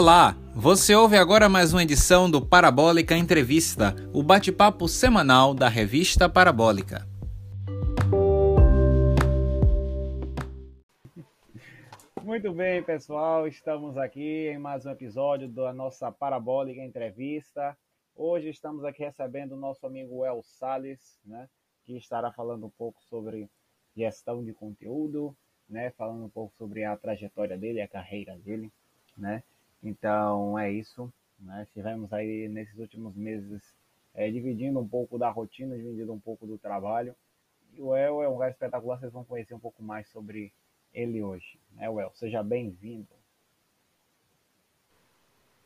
Olá, você ouve agora mais uma edição do Parabólica Entrevista, o bate-papo semanal da revista Parabólica. Muito bem, pessoal, estamos aqui em mais um episódio da nossa Parabólica Entrevista. Hoje estamos aqui recebendo o nosso amigo El Sales, né, que estará falando um pouco sobre gestão de conteúdo, né, falando um pouco sobre a trajetória dele, a carreira dele, né. Então é isso. Né? Estivemos aí nesses últimos meses é, dividindo um pouco da rotina, dividindo um pouco do trabalho. E o El é um cara espetacular, vocês vão conhecer um pouco mais sobre ele hoje. Né, El? Seja bem-vindo.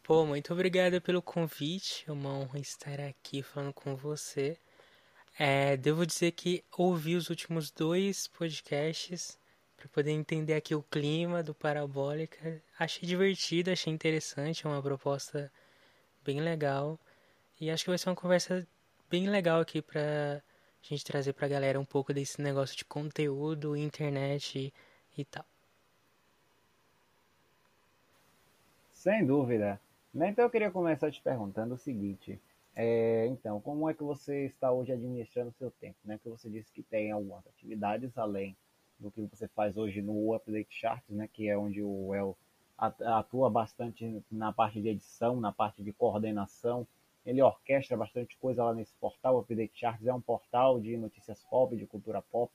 Pô, muito obrigado pelo convite. É uma honra estar aqui falando com você. É, devo dizer que ouvi os últimos dois podcasts para poder entender aqui o clima do Parabólica. Achei divertido, achei interessante, é uma proposta bem legal. E acho que vai ser uma conversa bem legal aqui para a gente trazer para a galera um pouco desse negócio de conteúdo, internet e, e tal. Sem dúvida. Né, então eu queria começar te perguntando o seguinte. É, então, como é que você está hoje administrando o seu tempo? Né? Que você disse que tem algumas atividades além do que você faz hoje no Update Charts, né, que é onde o El atua bastante na parte de edição, na parte de coordenação. Ele orquestra bastante coisa lá nesse portal. O Update Charts é um portal de notícias pop, de cultura pop,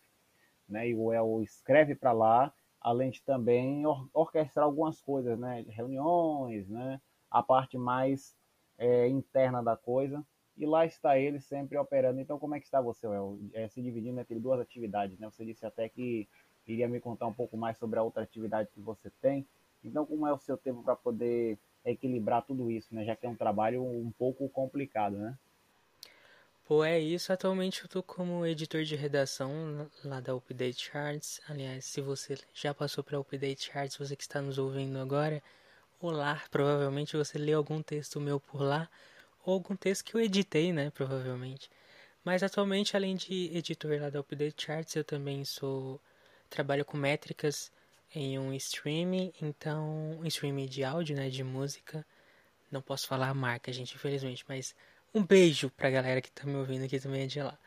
né? E o El escreve para lá, além de também or orquestrar algumas coisas, né? Reuniões, né? A parte mais é, interna da coisa. E lá está ele sempre operando. Então, como é que está você? É, se dividindo entre duas atividades, né? Você disse até que iria me contar um pouco mais sobre a outra atividade que você tem. Então, como é o seu tempo para poder equilibrar tudo isso, né? Já que é um trabalho um pouco complicado, né? Pô, é isso. Atualmente eu estou como editor de redação lá da Update Charts. Aliás, se você já passou para Update Charts, você que está nos ouvindo agora, olá, provavelmente você leu algum texto meu por lá ou algum texto que eu editei, né, provavelmente. Mas atualmente, além de editor lá da Update Charts, eu também sou trabalho com métricas em um streaming, então um streaming de áudio, né, de música. Não posso falar a marca, gente, infelizmente, mas um beijo pra galera que tá me ouvindo aqui também é de lá.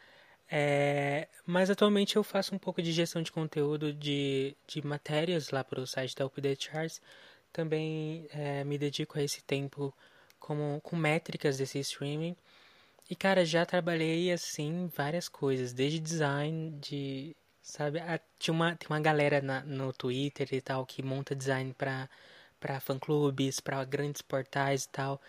É, mas atualmente eu faço um pouco de gestão de conteúdo de, de matérias lá para o site da Update Charts. Também é, me dedico a esse tempo como, com métricas desse streaming. E cara, já trabalhei assim várias coisas, desde design de, sabe, a, tinha uma tem uma galera na, no Twitter e tal que monta design para para fã-clubes, para grandes portais e tal.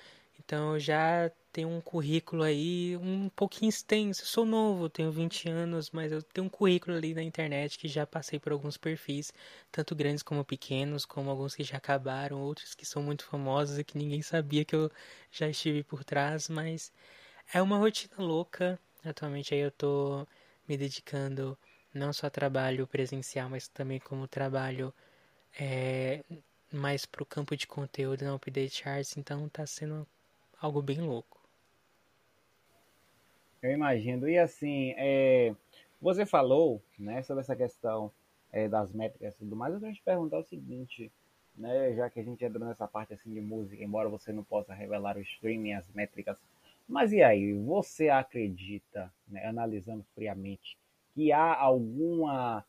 Então eu já tenho um currículo aí um pouquinho extenso. Eu sou novo, tenho 20 anos, mas eu tenho um currículo ali na internet que já passei por alguns perfis, tanto grandes como pequenos, como alguns que já acabaram, outros que são muito famosos e que ninguém sabia que eu já estive por trás, mas é uma rotina louca. Atualmente aí eu tô me dedicando não só a trabalho presencial, mas também como trabalho é, mais pro campo de conteúdo na Update Charts, então tá sendo algo bem louco. Eu imagino. E assim, é, você falou né, sobre essa questão é, das métricas e tudo mais. Eu queria te perguntar o seguinte, né, já que a gente entrou nessa parte assim de música, embora você não possa revelar o streaming, as métricas. Mas e aí, você acredita, né, analisando friamente, que há alguma,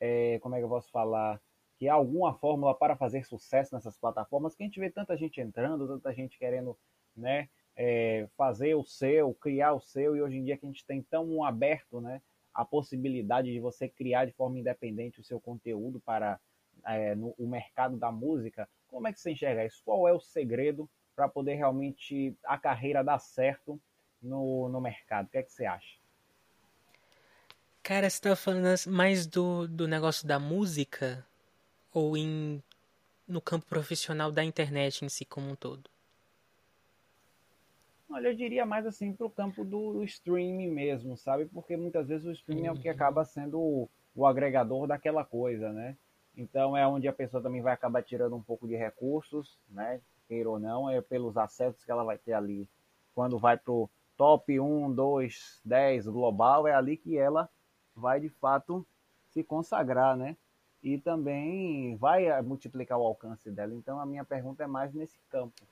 é, como é que eu posso falar, que há alguma fórmula para fazer sucesso nessas plataformas? Que a gente vê tanta gente entrando, tanta gente querendo né, é, fazer o seu, criar o seu, e hoje em dia que a gente tem tão aberto, né, a possibilidade de você criar de forma independente o seu conteúdo para é, no, o mercado da música, como é que você enxerga isso? Qual é o segredo para poder realmente a carreira dar certo no, no mercado? O que é que você acha? Cara, você tá falando mais do, do negócio da música ou em no campo profissional da internet em si como um todo? Olha, eu diria mais assim para o campo do, do, streaming mesmo, sabe? Porque muitas vezes o streaming é o que acaba sendo o, o, agregador daquela coisa, né? Então é onde a pessoa também vai acabar tirando um pouco de recursos, né? Queira ou não, é pelos acessos que ela vai ter ali. Quando vai pro top 1, 2, 10 global, é ali que ela vai de fato se consagrar, né? e também vai multiplicar o alcance dela. Então a minha pergunta é mais nesse campo.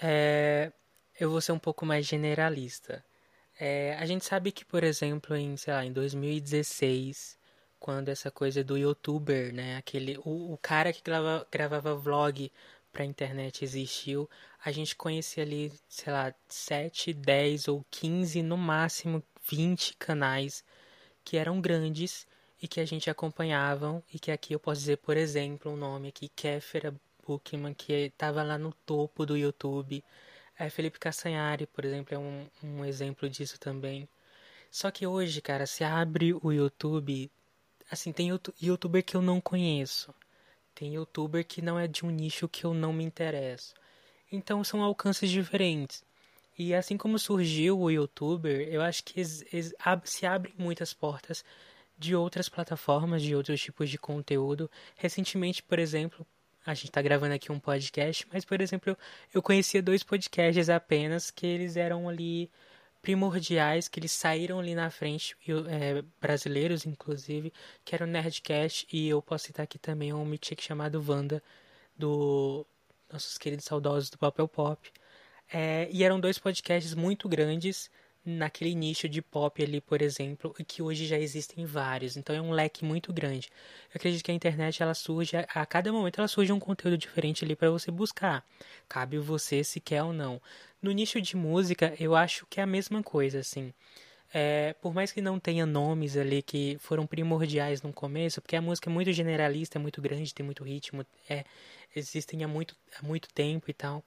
É, eu vou ser um pouco mais generalista. É, a gente sabe que, por exemplo, em, sei lá, em 2016, quando essa coisa do youtuber, né, aquele, o, o cara que grava, gravava vlog pra internet existiu, a gente conhecia ali, sei lá, 7, 10 ou 15, no máximo 20 canais que eram grandes e que a gente acompanhavam e que aqui eu posso dizer, por exemplo, um nome aqui, Kéfera Bookman, que estava lá no topo do YouTube. É, Felipe Cassanhari, por exemplo, é um, um exemplo disso também. Só que hoje, cara, se abre o YouTube, assim, tem youtuber que eu não conheço. Tem youtuber que não é de um nicho que eu não me interesso. Então são alcances diferentes. E assim como surgiu o youtuber, eu acho que se abrem muitas portas de outras plataformas, de outros tipos de conteúdo. Recentemente, por exemplo, a gente está gravando aqui um podcast, mas, por exemplo, eu, eu conhecia dois podcasts apenas que eles eram ali primordiais, que eles saíram ali na frente, é, brasileiros inclusive, que era o Nerdcast, e eu posso citar aqui também um Mythic chamado Wanda, do nossos queridos saudosos do Papel Pop. É, e eram dois podcasts muito grandes, naquele nicho de pop ali, por exemplo, e que hoje já existem vários. Então é um leque muito grande. Eu acredito que a internet ela surge a cada momento ela surge um conteúdo diferente ali para você buscar. Cabe você se quer ou não. No nicho de música, eu acho que é a mesma coisa, assim. É, por mais que não tenha nomes ali que foram primordiais no começo, porque a música é muito generalista, é muito grande, tem muito ritmo, é, existem há muito, há muito tempo e tal.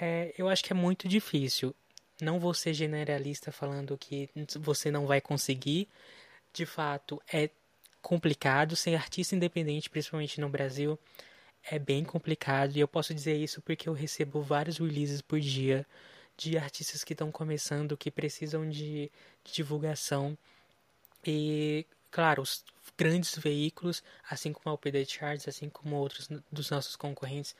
É, eu acho que é muito difícil não vou ser generalista falando que você não vai conseguir. De fato, é complicado ser artista independente, principalmente no Brasil. É bem complicado e eu posso dizer isso porque eu recebo vários releases por dia de artistas que estão começando, que precisam de, de divulgação. E, claro, os grandes veículos, assim como a UPD Charts, assim como outros dos nossos concorrentes,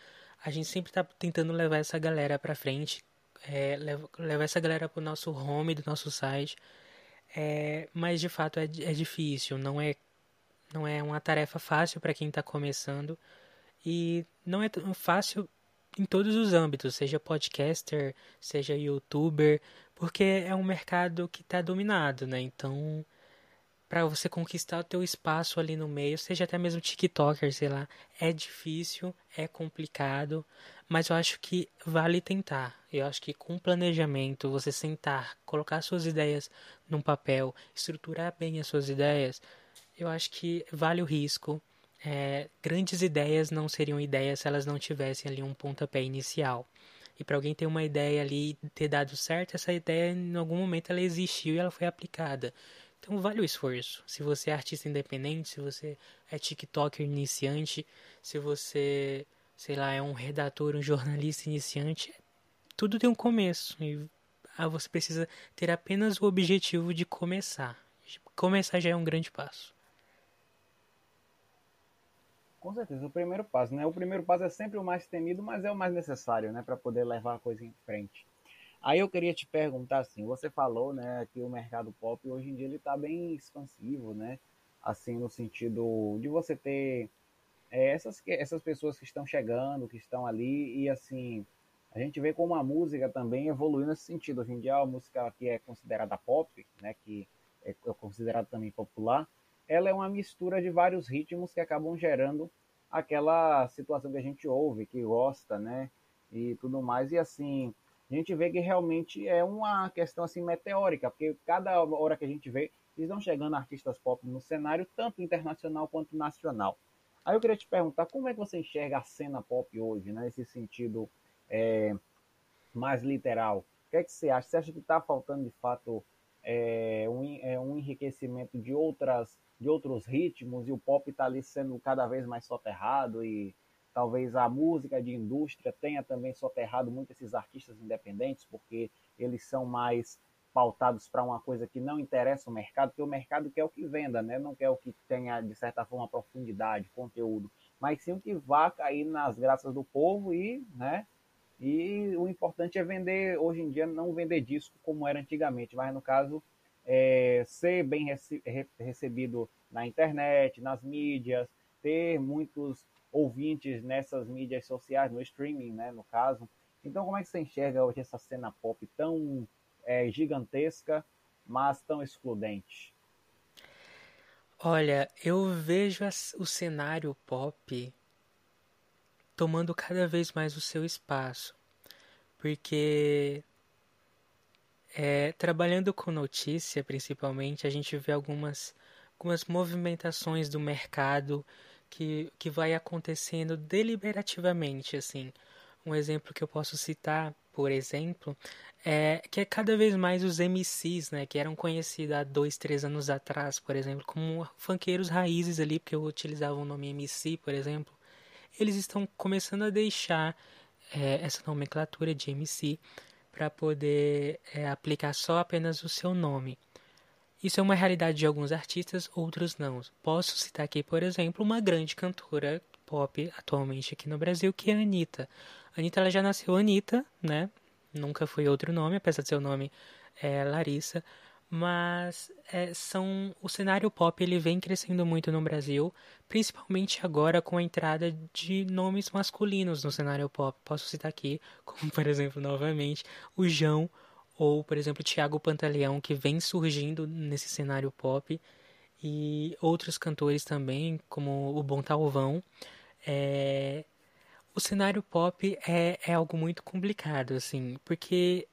a gente sempre está tentando levar essa galera para frente, é, levar essa galera pro nosso home do nosso site. É, mas de fato é, é difícil, não é, não é uma tarefa fácil para quem está começando e não é fácil em todos os âmbitos, seja podcaster, seja youtuber, porque é um mercado que está dominado, né? Então para você conquistar o teu espaço ali no meio, seja até mesmo TikToker, sei lá, é difícil, é complicado, mas eu acho que vale tentar. Eu acho que com planejamento, você sentar, colocar suas ideias num papel, estruturar bem as suas ideias, eu acho que vale o risco. É, grandes ideias não seriam ideias se elas não tivessem ali um pontapé inicial. E para alguém ter uma ideia ali ter dado certo, essa ideia em algum momento ela existiu e ela foi aplicada. Então vale o esforço. Se você é artista independente, se você é TikToker iniciante, se você, sei lá, é um redator, um jornalista iniciante, tudo tem um começo. E ah, você precisa ter apenas o objetivo de começar. Começar já é um grande passo. Com certeza, o primeiro passo, né? O primeiro passo é sempre o mais temido, mas é o mais necessário, né, para poder levar a coisa em frente. Aí eu queria te perguntar assim, você falou, né, que o mercado pop hoje em dia ele está bem expansivo, né? Assim, no sentido de você ter é, essas, essas pessoas que estão chegando, que estão ali, e assim, a gente vê como a música também evoluiu nesse sentido. Hoje em dia a música que é considerada pop, né, que é considerada também popular, ela é uma mistura de vários ritmos que acabam gerando aquela situação que a gente ouve, que gosta, né, e tudo mais. E assim, a gente vê que realmente é uma questão assim meteórica, porque cada hora que a gente vê, estão chegando artistas pop no cenário, tanto internacional quanto nacional. Aí eu queria te perguntar, como é que você enxerga a cena pop hoje, né, nesse sentido é, mais literal? O que é que você acha? Você acha que está faltando de fato é, um, é, um enriquecimento de outras de outros ritmos e o pop está ali sendo cada vez mais soterrado e talvez a música de indústria tenha também soterrado muito esses artistas independentes, porque eles são mais pautados para uma coisa que não interessa o mercado, porque o mercado quer o que venda, né? não quer o que tenha, de certa forma, profundidade, conteúdo, mas sim o que vá cair nas graças do povo e, né? E o importante é vender, hoje em dia, não vender disco como era antigamente, mas no caso, é, ser bem rece recebido na internet, nas mídias, ter muitos ouvintes nessas mídias sociais, no streaming, né, no caso. Então, como é que você enxerga hoje essa cena pop tão é, gigantesca, mas tão excludente? Olha, eu vejo o cenário pop tomando cada vez mais o seu espaço, porque é, trabalhando com notícia, principalmente, a gente vê algumas, algumas movimentações do mercado que, que vai acontecendo deliberativamente, assim. Um exemplo que eu posso citar, por exemplo, é que é cada vez mais os MCs, né, que eram conhecidos há dois, três anos atrás, por exemplo, como funkeiros raízes ali, porque eu utilizava o nome MC, por exemplo, eles estão começando a deixar é, essa nomenclatura de MC para poder é, aplicar só apenas o seu nome. Isso é uma realidade de alguns artistas, outros não. Posso citar aqui, por exemplo, uma grande cantora pop atualmente aqui no Brasil, que é a Anitta. A Anitta ela já nasceu Anitta, né? Nunca foi outro nome, apesar de seu nome é Larissa mas é, são o cenário pop ele vem crescendo muito no Brasil, principalmente agora com a entrada de nomes masculinos no cenário pop. Posso citar aqui, como por exemplo, novamente, o João ou por exemplo, Tiago Pantaleão, que vem surgindo nesse cenário pop, e outros cantores também, como o Bom Talvão. É... O cenário pop é, é algo muito complicado, assim, porque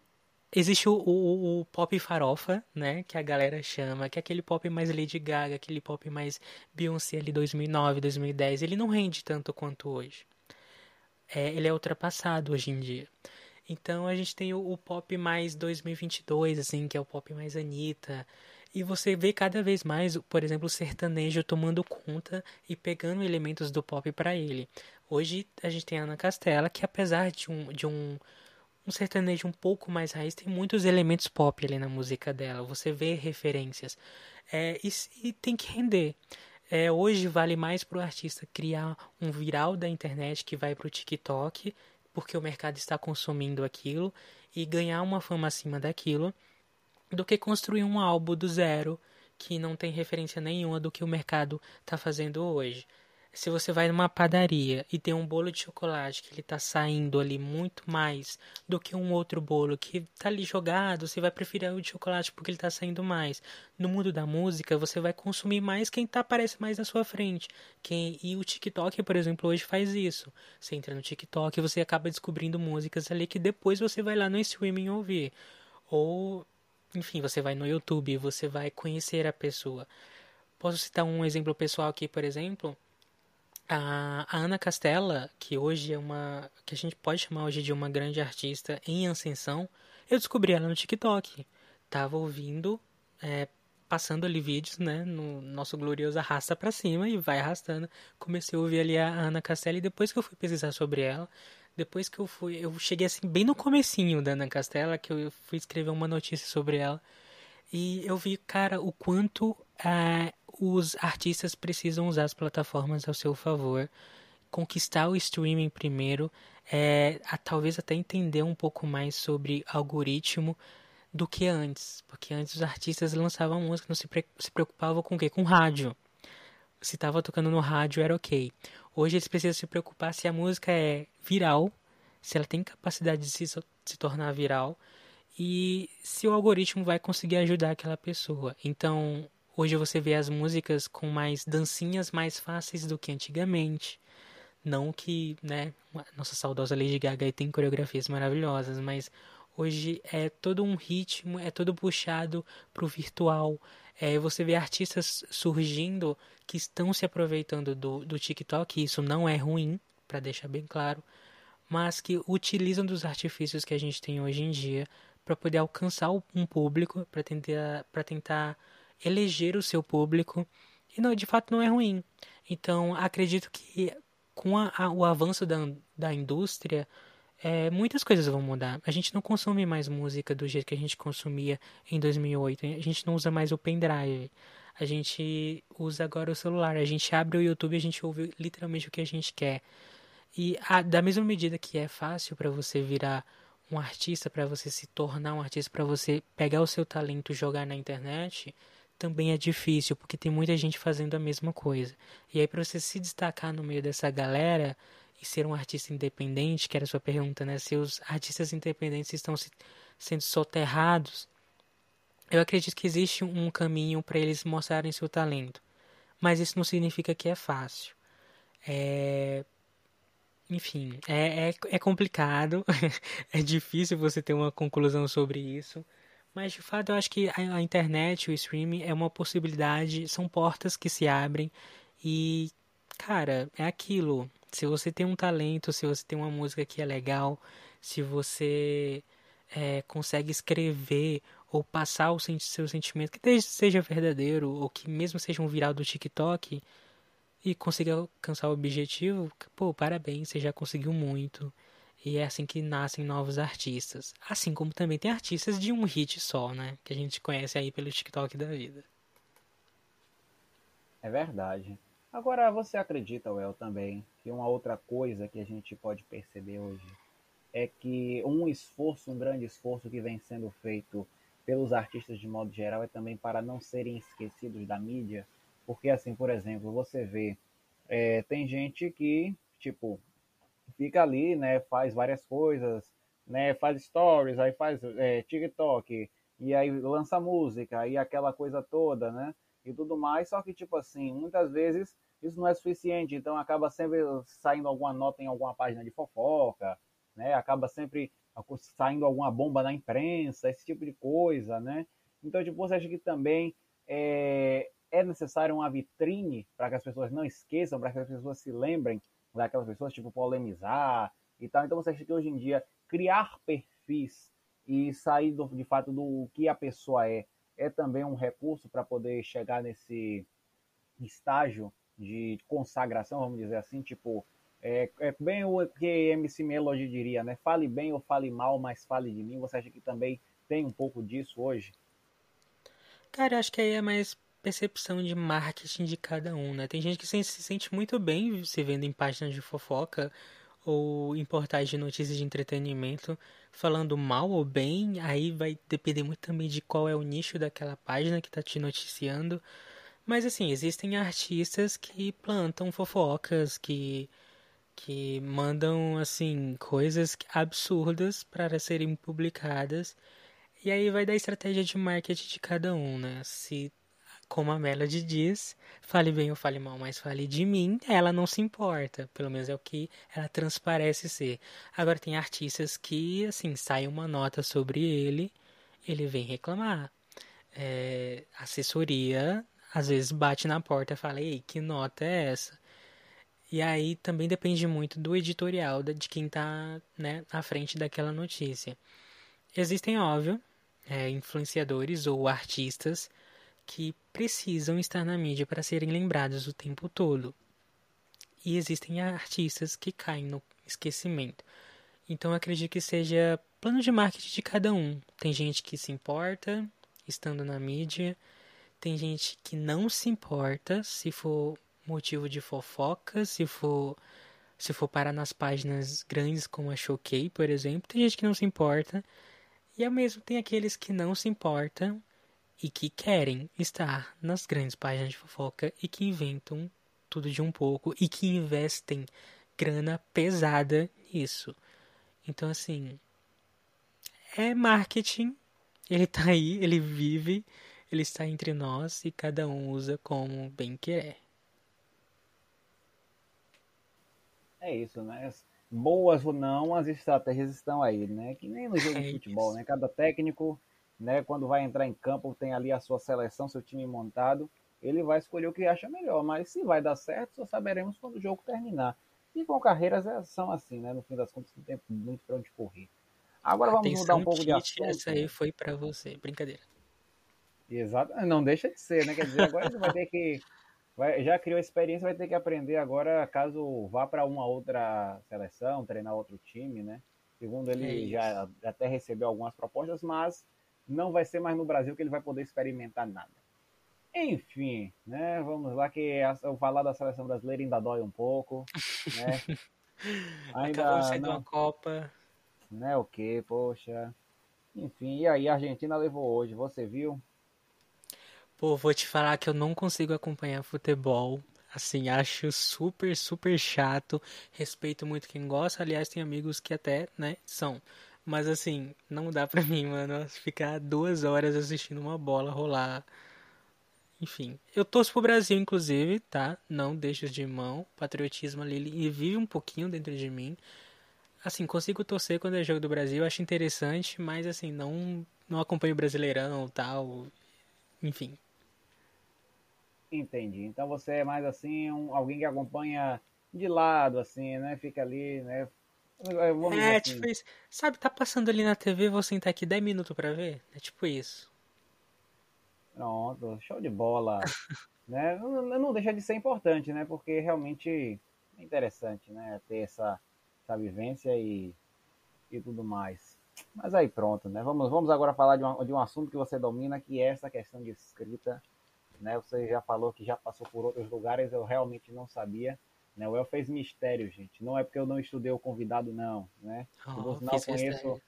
Existe o, o, o, pop farofa, né? Que a galera chama, que é aquele pop mais Lady Gaga, aquele pop mais Beyoncé ali 2009, 2010. Ele não rende tanto quanto hoje. É, ele é ultrapassado hoje em dia. Então a gente tem o, o, pop mais 2022, assim, que é o pop mais Anitta. E você vê cada vez mais, por exemplo, o sertanejo tomando conta e pegando elementos do pop para ele. Hoje a gente tem a Ana Castela, que apesar de um, de um um sertanejo um pouco mais raiz, tem muitos elementos pop ali na música dela. Você vê referências. É, e, e tem que render. É, hoje vale mais para o artista criar um viral da internet que vai para o TikTok, porque o mercado está consumindo aquilo, e ganhar uma fama acima daquilo, do que construir um álbum do zero que não tem referência nenhuma do que o mercado está fazendo hoje se você vai numa padaria e tem um bolo de chocolate que ele tá saindo ali muito mais do que um outro bolo que tá ali jogado, você vai preferir o de chocolate porque ele tá saindo mais. No mundo da música, você vai consumir mais quem tá aparece mais na sua frente. Quem e o TikTok, por exemplo, hoje faz isso. Você entra no TikTok você acaba descobrindo músicas ali que depois você vai lá no streaming ouvir. Ou enfim, você vai no YouTube, você vai conhecer a pessoa. Posso citar um exemplo pessoal aqui, por exemplo? A, Ana Castela, que hoje é uma. que a gente pode chamar hoje de uma grande artista em ascensão, eu descobri ela no TikTok. Tava ouvindo, é, passando ali vídeos, né? No nosso glorioso arrasta pra cima e vai arrastando. Comecei a ouvir ali a Ana Castela e depois que eu fui pesquisar sobre ela, depois que eu fui. Eu cheguei assim, bem no comecinho da Ana Castela, que eu fui escrever uma notícia sobre ela. E eu vi, cara, o quanto é, os artistas precisam usar as plataformas ao seu favor, conquistar o streaming primeiro, é, a, talvez até entender um pouco mais sobre algoritmo do que antes, porque antes os artistas lançavam música, não se, pre se preocupavam com o quê? Com rádio. Se estava tocando no rádio era ok. Hoje eles precisam se preocupar se a música é viral, se ela tem capacidade de se, se tornar viral e se o algoritmo vai conseguir ajudar aquela pessoa. Então, Hoje você vê as músicas com mais dancinhas mais fáceis do que antigamente. Não que, né, nossa saudosa Lady Gaga tem coreografias maravilhosas, mas hoje é todo um ritmo, é todo puxado pro virtual. É, você vê artistas surgindo que estão se aproveitando do, do TikTok, isso não é ruim, para deixar bem claro, mas que utilizam dos artifícios que a gente tem hoje em dia para poder alcançar um público, para tentar, tentar eleger o seu público e não, de fato não é ruim. Então acredito que com a, a, o avanço da, da indústria é, muitas coisas vão mudar. A gente não consome mais música do jeito que a gente consumia em 2008. A gente não usa mais o pendrive. A gente usa agora o celular. A gente abre o YouTube e a gente ouve literalmente o que a gente quer. E a, da mesma medida que é fácil para você virar um artista, para você se tornar um artista, para você pegar o seu talento e jogar na internet, também é difícil, porque tem muita gente fazendo a mesma coisa. E aí, para você se destacar no meio dessa galera e ser um artista independente, que era a sua pergunta, né? Se os artistas independentes estão se, sendo soterrados, eu acredito que existe um caminho para eles mostrarem seu talento. Mas isso não significa que é fácil. É, enfim, é, é, é complicado, é difícil você ter uma conclusão sobre isso, mas de fato eu acho que a, internet, o streaming é uma possibilidade, são portas que se abrem e, cara, é aquilo. Se você tem um talento, se você tem uma música que é legal, se você é, consegue escrever ou passar o seu sentimento, que seja verdadeiro ou que mesmo seja um viral do TikTok, e conseguir alcançar o objetivo, pô, parabéns, você já conseguiu muito. E é assim que nascem novos artistas. Assim como também tem artistas de um hit só, né? Que a gente conhece aí pelo TikTok da vida. É verdade. Agora, você acredita, Well, também, que uma outra coisa que a gente pode perceber hoje é que um esforço, um grande esforço que vem sendo feito pelos artistas de modo geral é também para não serem esquecidos da mídia porque, assim, por exemplo, você vê, é, tem gente que, tipo, fica ali, né, faz várias coisas, né, faz stories, aí faz é, TikTok, e aí lança música, e aquela coisa toda, né, e tudo mais, só que, tipo assim, muitas vezes isso não é suficiente, então acaba sempre saindo alguma nota em alguma página de fofoca, né, acaba sempre saindo alguma bomba na imprensa, esse tipo de coisa, né, então, tipo, você acha que também é, é necessário uma vitrine para que as pessoas não esqueçam, para que as pessoas se lembrem daquelas pessoas, tipo polemizar e tal. Então você acha que hoje em dia criar perfis e sair do, de fato do que a pessoa é é também um recurso para poder chegar nesse estágio de consagração, vamos dizer assim, tipo, é, é, bem o que MC Melody diria, né? Fale bem ou fale mal, mas fale de mim. Você acha que também tem um pouco disso hoje? Cara, acho que aí é mais percepção de marketing de cada um, né? Tem gente que se, se sente muito bem se vendo em páginas de fofoca ou em portais de notícias de entretenimento falando mal ou bem, aí vai depender muito também de qual é o nicho daquela página que está te noticiando. Mas assim, existem artistas que plantam fofocas, que que mandam assim coisas absurdas para serem publicadas. E aí vai da estratégia de marketing de cada um, né? Se como a Melody diz, fale bem ou fale mal, mas fale de mim, ela não se importa. Pelo menos é o que ela transparece ser. Agora tem artistas que, assim, sai uma nota sobre ele, ele vem reclamar. É, assessoria às vezes bate na porta e fala, ei, que nota é essa? E aí também depende muito do editorial de quem está né, à frente daquela notícia. Existem, óbvio, é, influenciadores ou artistas que precisam estar na mídia para serem lembrados o tempo todo. E existem artistas que caem no esquecimento. Então acredito que seja plano de marketing de cada um. Tem gente que se importa estando na mídia, tem gente que não se importa se for motivo de fofoca, se for se for parar nas páginas grandes como a Choquei, por exemplo, tem gente que não se importa. E ao mesmo tem aqueles que não se importam e que querem estar nas grandes páginas de fofoca e que inventam tudo de um pouco e que investem grana pesada nisso. Então, assim, é marketing, ele tá aí, ele vive, ele está entre nós e cada um usa como bem quer. É isso, né? Boas ou não, as estratégias estão aí, né? Que nem no jogo é de futebol, isso. né? Cada técnico né? Quando vai entrar em campo, tem ali a sua seleção, seu time montado, ele vai escolher o que acha melhor. Mas se vai dar certo, só saberemos quando o jogo terminar. E com carreiras é, são assim, né? No fim das contas, não tem muito para onde correr. Agora vamos Atenção, mudar um pouco de assunto. Essa aí foi para você, brincadeira. Exato, não deixa de ser, né? Quer dizer, agora ele vai ter que vai, já criou experiência, vai ter que aprender agora, caso vá para uma outra seleção, treinar outro time, né? Segundo ele, é já até recebeu algumas propostas, mas não vai ser mais no Brasil que ele vai poder experimentar nada. Enfim, né? Vamos lá que eu falar da seleção brasileira ainda dói um pouco, né? Ainda Acabou sair não... uma Copa. né? O que, poxa. Enfim, e aí a Argentina levou hoje, você viu? Pô, vou te falar que eu não consigo acompanhar futebol. Assim, acho super, super chato. Respeito muito quem gosta. Aliás, tem amigos que até, né, são. Mas assim, não dá pra mim, mano, ficar duas horas assistindo uma bola rolar. Enfim, eu torço pro Brasil, inclusive, tá? Não deixo de mão. Patriotismo ali e vive um pouquinho dentro de mim. Assim, consigo torcer quando é jogo do Brasil, acho interessante, mas assim, não não acompanho o Brasileirão, tal. Enfim, Entendi. Então você é mais assim, um, alguém que acompanha de lado, assim, né? Fica ali, né? É, assim. tipo isso. Sabe, tá passando ali na TV, vou sentar aqui 10 minutos pra ver? É tipo isso. Pronto, show de bola. né? Não, não deixa de ser importante, né? Porque realmente é interessante, né? Ter essa, essa vivência e, e tudo mais. Mas aí pronto, né? Vamos, vamos agora falar de, uma, de um assunto que você domina, que é essa questão de escrita né? Você já falou que já passou por outros lugares, eu realmente não sabia. Né? O El fez mistério, gente. Não é porque eu não estudei o convidado, não. Né? Oh, por sinal, conheço.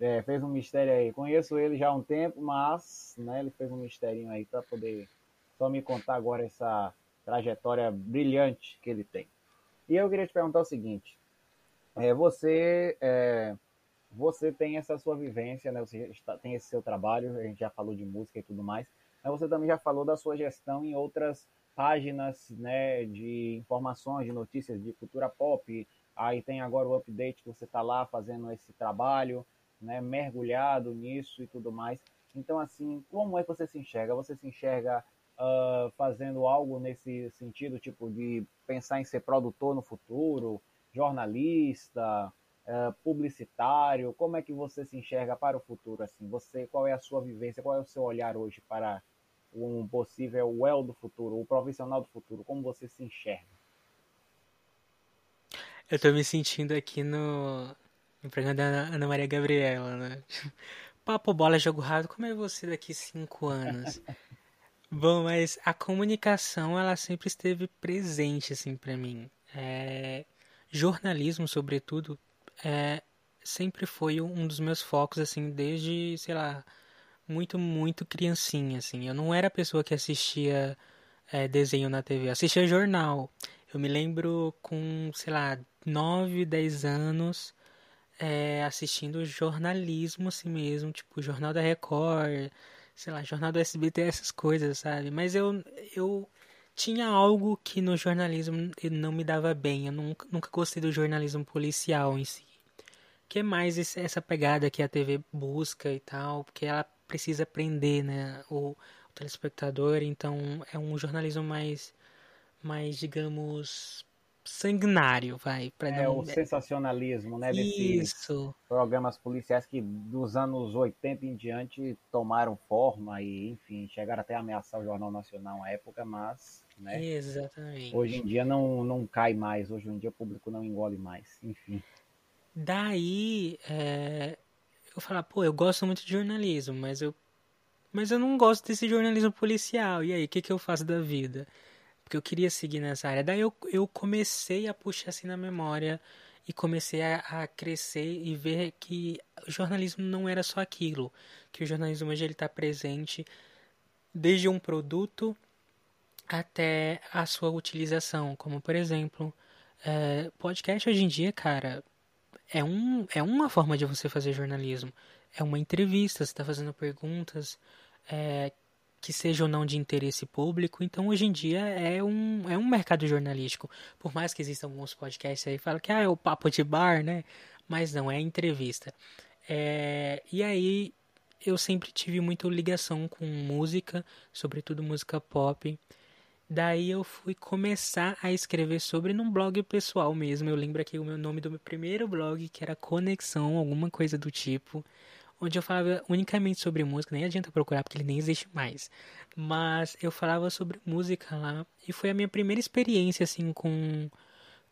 É, fez um mistério aí. Conheço ele já há um tempo, mas né, ele fez um mistério aí para poder só me contar agora essa trajetória brilhante que ele tem. E eu queria te perguntar o seguinte: é, você é, você tem essa sua vivência, né? Você está, tem esse seu trabalho, a gente já falou de música e tudo mais. Mas você também já falou da sua gestão em outras páginas né, de informações, de notícias de cultura pop. Aí tem agora o update que você está lá fazendo esse trabalho, né, mergulhado nisso e tudo mais. Então, assim, como é que você se enxerga? Você se enxerga uh, fazendo algo nesse sentido, tipo, de pensar em ser produtor no futuro, jornalista, uh, publicitário? Como é que você se enxerga para o futuro? Assim, você, qual é a sua vivência? Qual é o seu olhar hoje para um possível well do futuro, o profissional do futuro? Como você se enxerga? Eu tô me sentindo aqui no, no programa da Ana Maria Gabriela, né? Papo bola, jogo rápido, como é você daqui cinco anos? Bom, mas a comunicação, ela sempre esteve presente, assim, para mim. É... Jornalismo, sobretudo, é... sempre foi um dos meus focos, assim, desde, sei lá, muito, muito criancinha, assim. Eu não era a pessoa que assistia é, desenho na TV, eu assistia jornal. Eu me lembro com, sei lá, 9, 10 anos, é, assistindo jornalismo assim mesmo, tipo Jornal da Record, sei lá, Jornal do SBT, essas coisas, sabe? Mas eu, eu tinha algo que no jornalismo não me dava bem. Eu nunca, nunca gostei do jornalismo policial em si. Que é mais essa pegada que a TV busca e tal, porque ela precisa prender né, o, o telespectador, então é um jornalismo mais, mais digamos, sanguinário, vai. Pra é não... o sensacionalismo, né? Isso. programas policiais que dos anos 80 em diante tomaram forma e, enfim, chegaram até a ameaçar o Jornal Nacional na época, mas, né? Exatamente. Hoje em dia não, não cai mais, hoje em dia o público não engole mais, enfim. Daí, é, eu falar, pô, eu gosto muito de jornalismo, mas eu mas eu não gosto desse jornalismo policial. E aí, o que, que eu faço da vida? Porque eu queria seguir nessa área. Daí eu, eu comecei a puxar assim na memória e comecei a, a crescer e ver que o jornalismo não era só aquilo. Que o jornalismo hoje está presente desde um produto até a sua utilização. Como, por exemplo, é, podcast hoje em dia, cara, é, um, é uma forma de você fazer jornalismo. É uma entrevista, você está fazendo perguntas é, que sejam ou não de interesse público. Então, hoje em dia, é um, é um mercado jornalístico. Por mais que existam alguns podcasts aí que falam que ah, é o papo de bar, né? Mas não, é entrevista. É, e aí, eu sempre tive muita ligação com música, sobretudo música pop. Daí eu fui começar a escrever sobre num blog pessoal mesmo. Eu lembro aqui o meu nome do meu primeiro blog, que era Conexão, alguma coisa do tipo, onde eu falava unicamente sobre música, nem adianta procurar porque ele nem existe mais. Mas eu falava sobre música lá e foi a minha primeira experiência assim com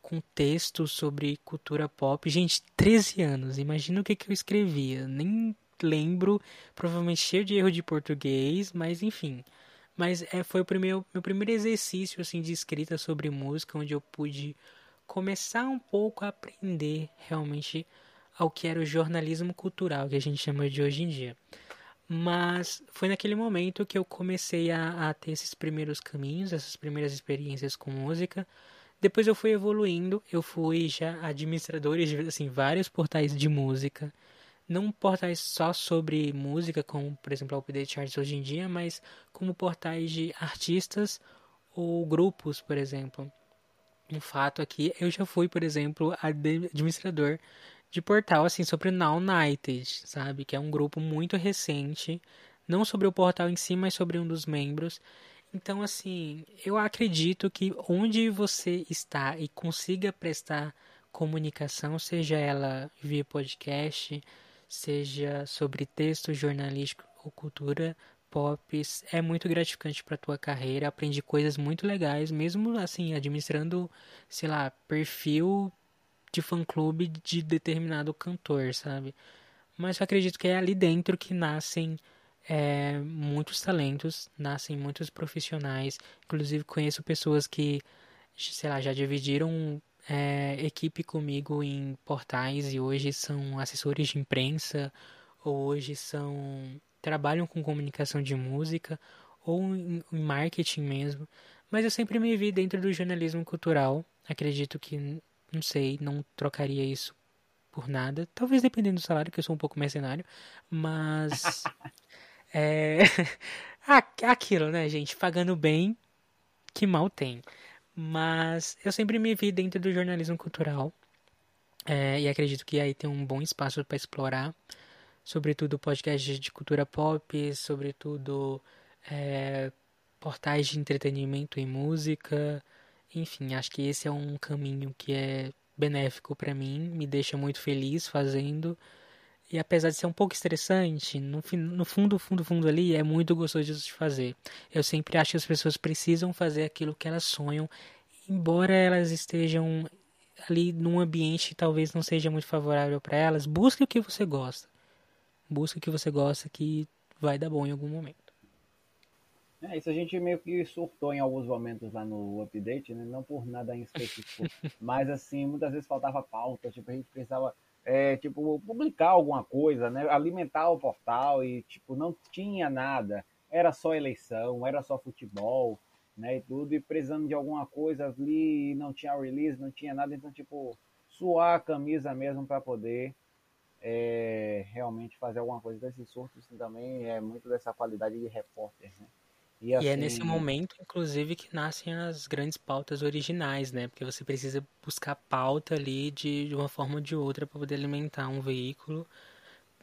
com textos sobre cultura pop. Gente, 13 anos, imagina o que que eu escrevia. Nem lembro, provavelmente cheio de erro de português, mas enfim. Mas é, foi o primeiro, meu primeiro exercício assim de escrita sobre música, onde eu pude começar um pouco a aprender realmente ao que era o jornalismo cultural, que a gente chama de hoje em dia. Mas foi naquele momento que eu comecei a, a ter esses primeiros caminhos, essas primeiras experiências com música. Depois eu fui evoluindo, eu fui já administrador de assim, vários portais de música. Não portais só sobre música, como por exemplo a Update Charts hoje em dia, mas como portais de artistas ou grupos, por exemplo. Um fato aqui, eu já fui, por exemplo, administrador de portal assim sobre Now United, sabe, que é um grupo muito recente, não sobre o portal em si, mas sobre um dos membros. Então, assim, eu acredito que onde você está e consiga prestar comunicação, seja ela via podcast, seja sobre texto jornalístico ou cultura pop, é muito gratificante para tua carreira. Aprendi coisas muito legais, mesmo assim administrando, sei lá, perfil de fã-clube de determinado cantor, sabe? Mas eu acredito que é ali dentro que nascem é, muitos talentos, nascem muitos profissionais. Inclusive conheço pessoas que, sei lá, já dividiram é, equipe comigo em portais e hoje são assessores de imprensa, ou hoje são trabalham com comunicação de música ou em, em marketing mesmo. Mas eu sempre me vi dentro do jornalismo cultural. Acredito que não sei, não trocaria isso por nada. Talvez dependendo do salário, que eu sou um pouco mercenário. Mas. é. Aquilo, né, gente? Pagando bem, que mal tem. Mas eu sempre me vi dentro do jornalismo cultural. É, e acredito que aí tem um bom espaço para explorar. Sobretudo podcast de cultura pop, sobretudo é, portais de entretenimento e música. Enfim, acho que esse é um caminho que é benéfico para mim, me deixa muito feliz fazendo. E apesar de ser um pouco estressante, no, no fundo, fundo, fundo ali, é muito gostoso de fazer. Eu sempre acho que as pessoas precisam fazer aquilo que elas sonham, embora elas estejam ali num ambiente que talvez não seja muito favorável para elas. Busque o que você gosta. Busque o que você gosta que vai dar bom em algum momento. É, isso a gente meio que surtou em alguns momentos lá no update, né? Não por nada em específico. mas assim, muitas vezes faltava pauta, tipo, a gente precisava é, tipo, publicar alguma coisa, né? Alimentar o portal e, tipo, não tinha nada. Era só eleição, era só futebol, né? E tudo, e precisando de alguma coisa ali, não tinha release, não tinha nada, então, tipo, suar a camisa mesmo para poder é, realmente fazer alguma coisa desses surtos também é muito dessa qualidade de repórter, né? E, assim... e, é nesse assim, momento, inclusive, que nascem as grandes pautas originais, né? Porque você precisa buscar pauta ali de, de uma forma ou de outra para poder alimentar um veículo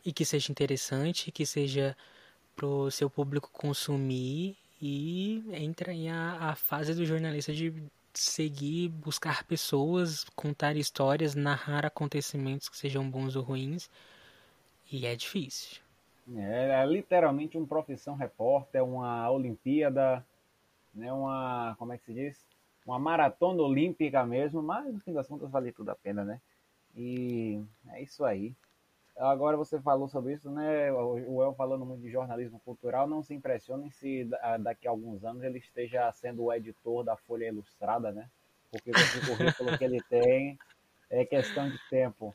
e que seja interessante, que seja pro seu público consumir e entra aí a, a fase do jornalista de seguir, buscar pessoas, contar histórias, narrar acontecimentos que sejam bons ou ruins. E é difícil. É, é literalmente uma profissão repórter, uma Olimpíada, né, uma, como é que se diz? Uma maratona olímpica mesmo, mas no fim das contas vale tudo a pena, né? E é isso aí. Agora você falou sobre isso, né? O El falando muito de jornalismo cultural, não se impressionem se daqui a alguns anos ele esteja sendo o editor da Folha Ilustrada, né? Porque o currículo que ele tem, é questão de tempo.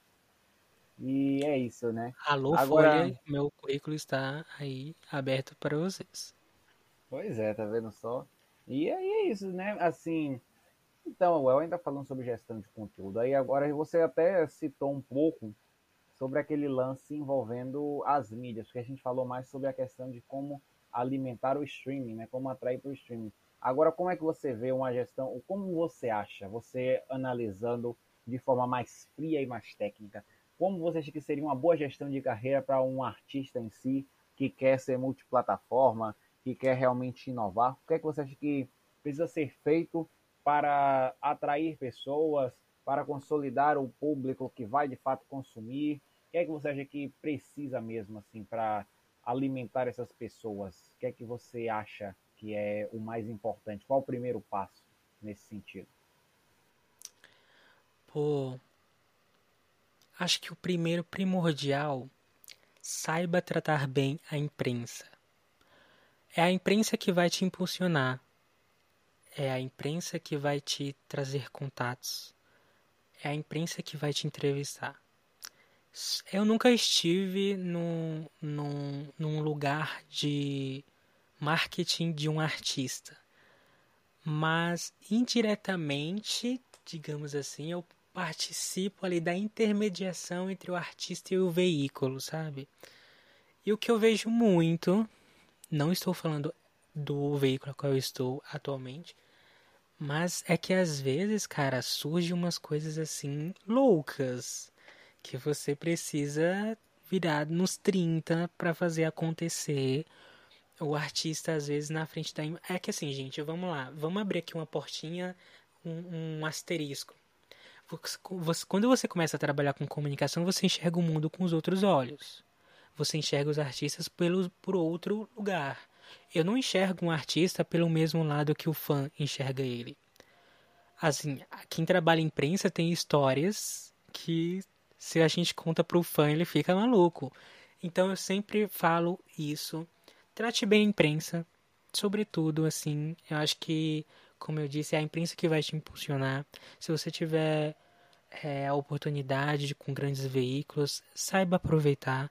E é isso, né? Alô, Agora... Folha, meu currículo está aí aberto para vocês. Pois é, tá vendo só? E aí é isso, né? Assim, então, El ainda falando sobre gestão de conteúdo. Aí agora você até citou um pouco sobre aquele lance envolvendo as mídias, porque a gente falou mais sobre a questão de como alimentar o streaming, né? Como atrair para o streaming. Agora, como é que você vê uma gestão, como você acha, você analisando de forma mais fria e mais técnica, como você acha que seria uma boa gestão de carreira para um artista em si que quer ser multiplataforma, que quer realmente inovar? O que é que você acha que precisa ser feito para atrair pessoas, para consolidar o público que vai de fato consumir? O que é que você acha que precisa mesmo assim para alimentar essas pessoas? O que é que você acha que é o mais importante? Qual o primeiro passo nesse sentido? Pô, Acho que o primeiro primordial, saiba tratar bem a imprensa. É a imprensa que vai te impulsionar. É a imprensa que vai te trazer contatos. É a imprensa que vai te entrevistar. Eu nunca estive num, num, num lugar de marketing de um artista. Mas indiretamente, digamos assim, eu participo ali da intermediação entre o artista e o veículo, sabe? E o que eu vejo muito, não estou falando do veículo a qual eu estou atualmente, mas é que às vezes, cara, surge umas coisas assim loucas que você precisa virar nos 30 para fazer acontecer. O artista às vezes na frente da é que assim, gente, vamos lá, vamos abrir aqui uma portinha, um, um asterisco. Você, quando você começa a trabalhar com comunicação, você enxerga o mundo com os outros olhos. Você enxerga os artistas pelo, por outro lugar. Eu não enxergo um artista pelo mesmo lado que o fã enxerga ele. Assim, quem trabalha em imprensa tem histórias que se a gente conta pro fã ele fica maluco. Então eu sempre falo isso. Trate bem a imprensa, sobretudo assim, eu acho que como eu disse, é a imprensa que vai te impulsionar. Se você tiver é, a oportunidade de, com grandes veículos, saiba aproveitar.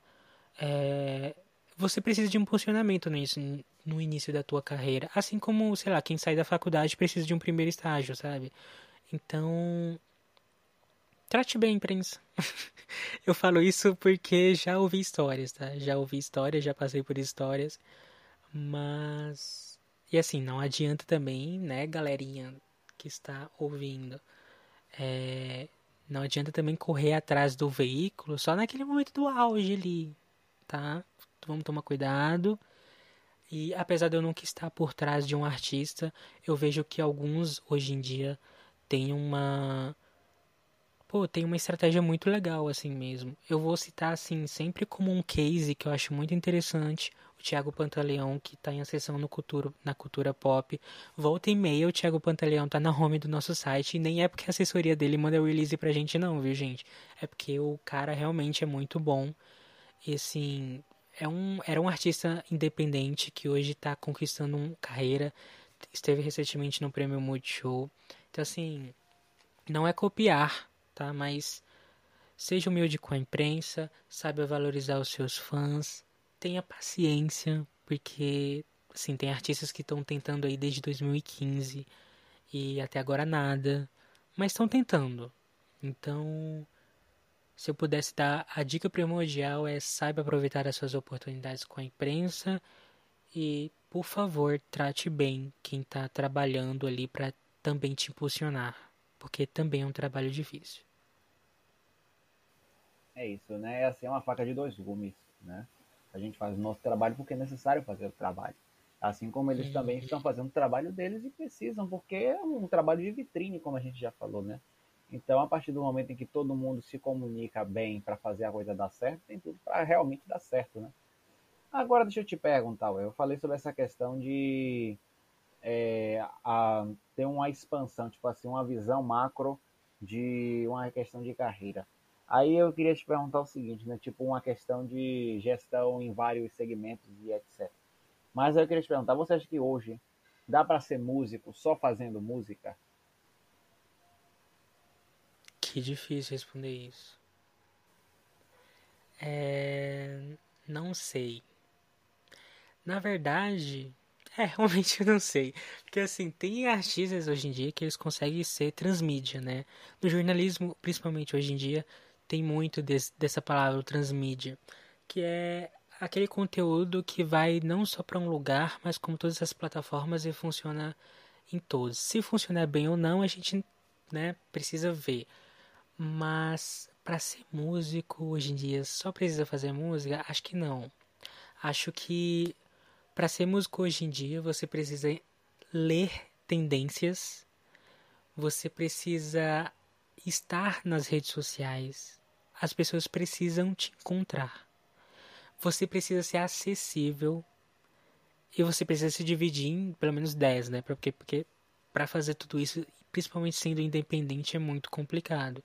É, você precisa de impulsionamento nisso, no início da tua carreira. Assim como, sei lá, quem sai da faculdade precisa de um primeiro estágio, sabe? Então, trate bem a imprensa. eu falo isso porque já ouvi histórias, tá? Já ouvi histórias, já passei por histórias. Mas. E assim, não adianta também, né, galerinha que está ouvindo. É... Não adianta também correr atrás do veículo só naquele momento do auge ali, tá? Vamos tomar cuidado. E apesar de eu nunca estar por trás de um artista, eu vejo que alguns hoje em dia têm uma pô, tem uma estratégia muito legal assim mesmo. Eu vou citar assim sempre como um case que eu acho muito interessante, o Thiago Pantaleão que está em acessão no na cultura pop. Volta e meia o Thiago Pantaleão tá na home do nosso site e nem é porque a assessoria dele manda o release pra gente não, viu, gente? É porque o cara realmente é muito bom. E assim, é um, era um artista independente que hoje está conquistando uma carreira. Esteve recentemente no Prêmio Multishow. Então, assim, não é copiar, tá? Mas seja humilde com a imprensa, saiba valorizar os seus fãs, tenha paciência, porque, assim, tem artistas que estão tentando aí desde 2015 e até agora nada, mas estão tentando. Então, se eu pudesse dar a dica primordial é saiba aproveitar as suas oportunidades com a imprensa e, por favor, trate bem quem está trabalhando ali para também te impulsionar, porque também é um trabalho difícil. É isso, né? É assim, é uma faca de dois gumes, né? A gente faz o nosso trabalho porque é necessário fazer o trabalho. Assim como eles uhum. também estão fazendo o trabalho deles e precisam, porque é um trabalho de vitrine, como a gente já falou, né? Então, a partir do momento em que todo mundo se comunica bem para fazer a coisa dar certo, tem tudo para realmente dar certo, né? Agora, deixa eu te perguntar, eu falei sobre essa questão de é, a, ter uma expansão, tipo assim, uma visão macro de uma questão de carreira. Aí eu queria te perguntar o seguinte, né? Tipo, uma questão de gestão em vários segmentos e etc. Mas eu queria te perguntar, você acha que hoje dá para ser músico só fazendo música? Que difícil responder isso. É... Não sei. Na verdade, é, realmente eu não sei. Porque assim, tem artistas hoje em dia que eles conseguem ser transmídia, né? No jornalismo, principalmente hoje em dia, tem muito desse, dessa palavra transmídia, que é aquele conteúdo que vai não só para um lugar, mas como todas as plataformas e funciona em todos. Se funcionar bem ou não, a gente né, precisa ver. Mas para ser músico hoje em dia só precisa fazer música? Acho que não. Acho que para ser músico hoje em dia você precisa ler tendências, você precisa estar nas redes sociais, as pessoas precisam te encontrar. Você precisa ser acessível e você precisa se dividir em pelo menos 10, né? Porque, porque para fazer tudo isso, principalmente sendo independente, é muito complicado.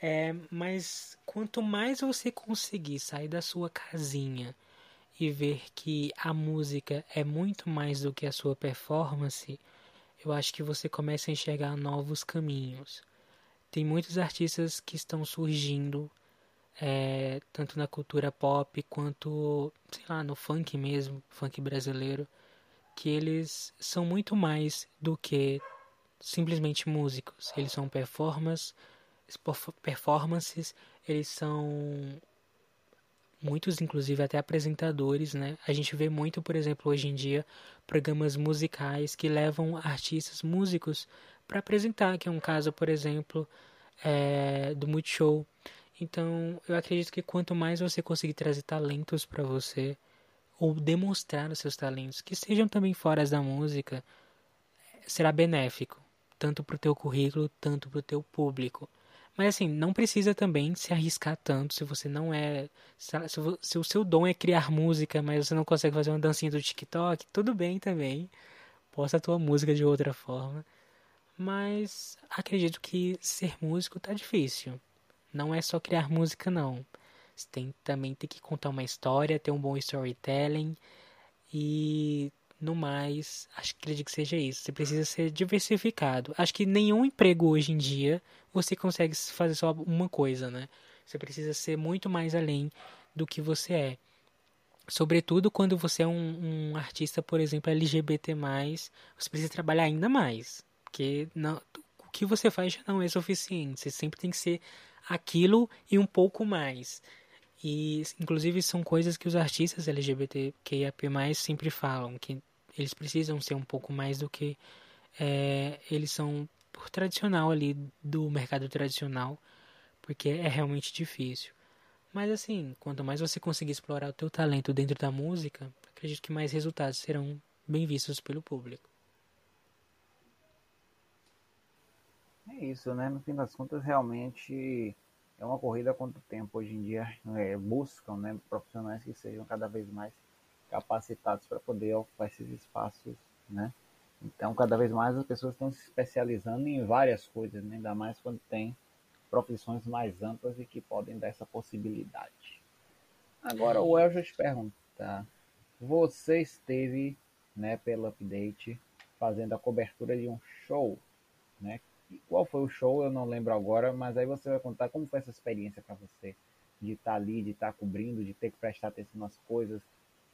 É, mas quanto mais você conseguir sair da sua casinha e ver que a música é muito mais do que a sua performance, eu acho que você começa a enxergar novos caminhos. Tem muitos artistas que estão surgindo é, tanto na cultura pop quanto, sei lá, no funk mesmo, funk brasileiro, que eles são muito mais do que simplesmente músicos. Eles são performance, performances, eles são muitos inclusive até apresentadores, né? A gente vê muito, por exemplo, hoje em dia, programas musicais que levam artistas músicos para apresentar, que é um caso, por exemplo, é, do Multishow. Então, eu acredito que quanto mais você conseguir trazer talentos para você, ou demonstrar os seus talentos, que sejam também fora da música, será benéfico, tanto para o teu currículo, tanto para o teu público. Mas assim, não precisa também se arriscar tanto se você não é. Se, o seu dom é criar música, mas você não consegue fazer uma dancinha do TikTok, tudo bem também. Posta a tua música de outra forma. Mas acredito que ser músico tá difícil. Não é só criar música, não. Você tem, também tem que contar uma história, ter um bom storytelling. E no mais, acho que acredito que seja isso. Você precisa ser diversificado. Acho que nenhum emprego hoje em dia você consegue fazer só uma coisa, né? Você precisa ser muito mais além do que você é. Sobretudo quando você é um, um artista, por exemplo, LGBT+, você precisa trabalhar ainda mais. Porque não, o que você faz já não é suficiente. Você sempre tem que ser aquilo e um pouco mais. E, inclusive, são coisas que os artistas LGBTQIAP+, sempre falam, que eles precisam ser um pouco mais do que é, eles são por tradicional ali do mercado tradicional, porque é realmente difícil. Mas assim, quanto mais você conseguir explorar o teu talento dentro da música, acredito que mais resultados serão bem vistos pelo público. É isso, né? No fim das contas, realmente é uma corrida contra o tempo. Hoje em dia é, buscam né, profissionais que sejam cada vez mais capacitados para poder ocupar esses espaços, né? Então, cada vez mais as pessoas estão se especializando em várias coisas, né? ainda mais quando tem profissões mais amplas e que podem dar essa possibilidade. Agora, o El te pergunta, você esteve, né, pelo update, fazendo a cobertura de um show, né? Qual foi o show? Eu não lembro agora, mas aí você vai contar como foi essa experiência para você de estar tá ali, de estar tá cobrindo, de ter que prestar atenção nas coisas,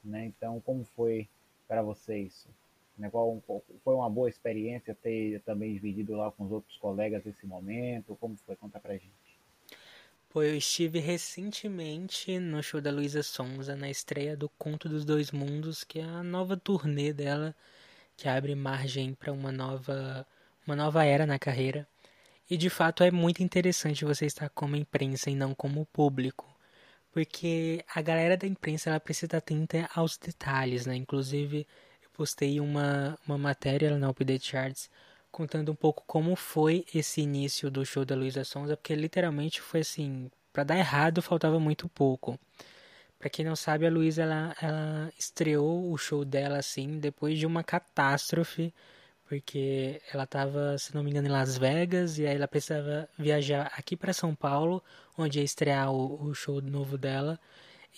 né? Então, como foi para você isso? Né? Qual, foi uma boa experiência ter também dividido lá com os outros colegas esse momento? Como foi? Conta pra gente. Pô, eu estive recentemente no show da Luísa Sonza, na estreia do Conto dos Dois Mundos, que é a nova turnê dela, que abre margem para uma nova, uma nova era na carreira. E de fato é muito interessante você estar como imprensa e não como público porque a galera da imprensa ela precisa estar atenta aos detalhes, né? Inclusive, eu postei uma, uma matéria na Update Charts contando um pouco como foi esse início do show da Luísa Sonza, porque literalmente foi assim, para dar errado faltava muito pouco. Para quem não sabe, a Luísa ela, ela estreou o show dela assim depois de uma catástrofe porque ela estava, se não me engano, em Las Vegas e aí ela precisava viajar aqui para São Paulo, onde ia estrear o, o, show novo dela.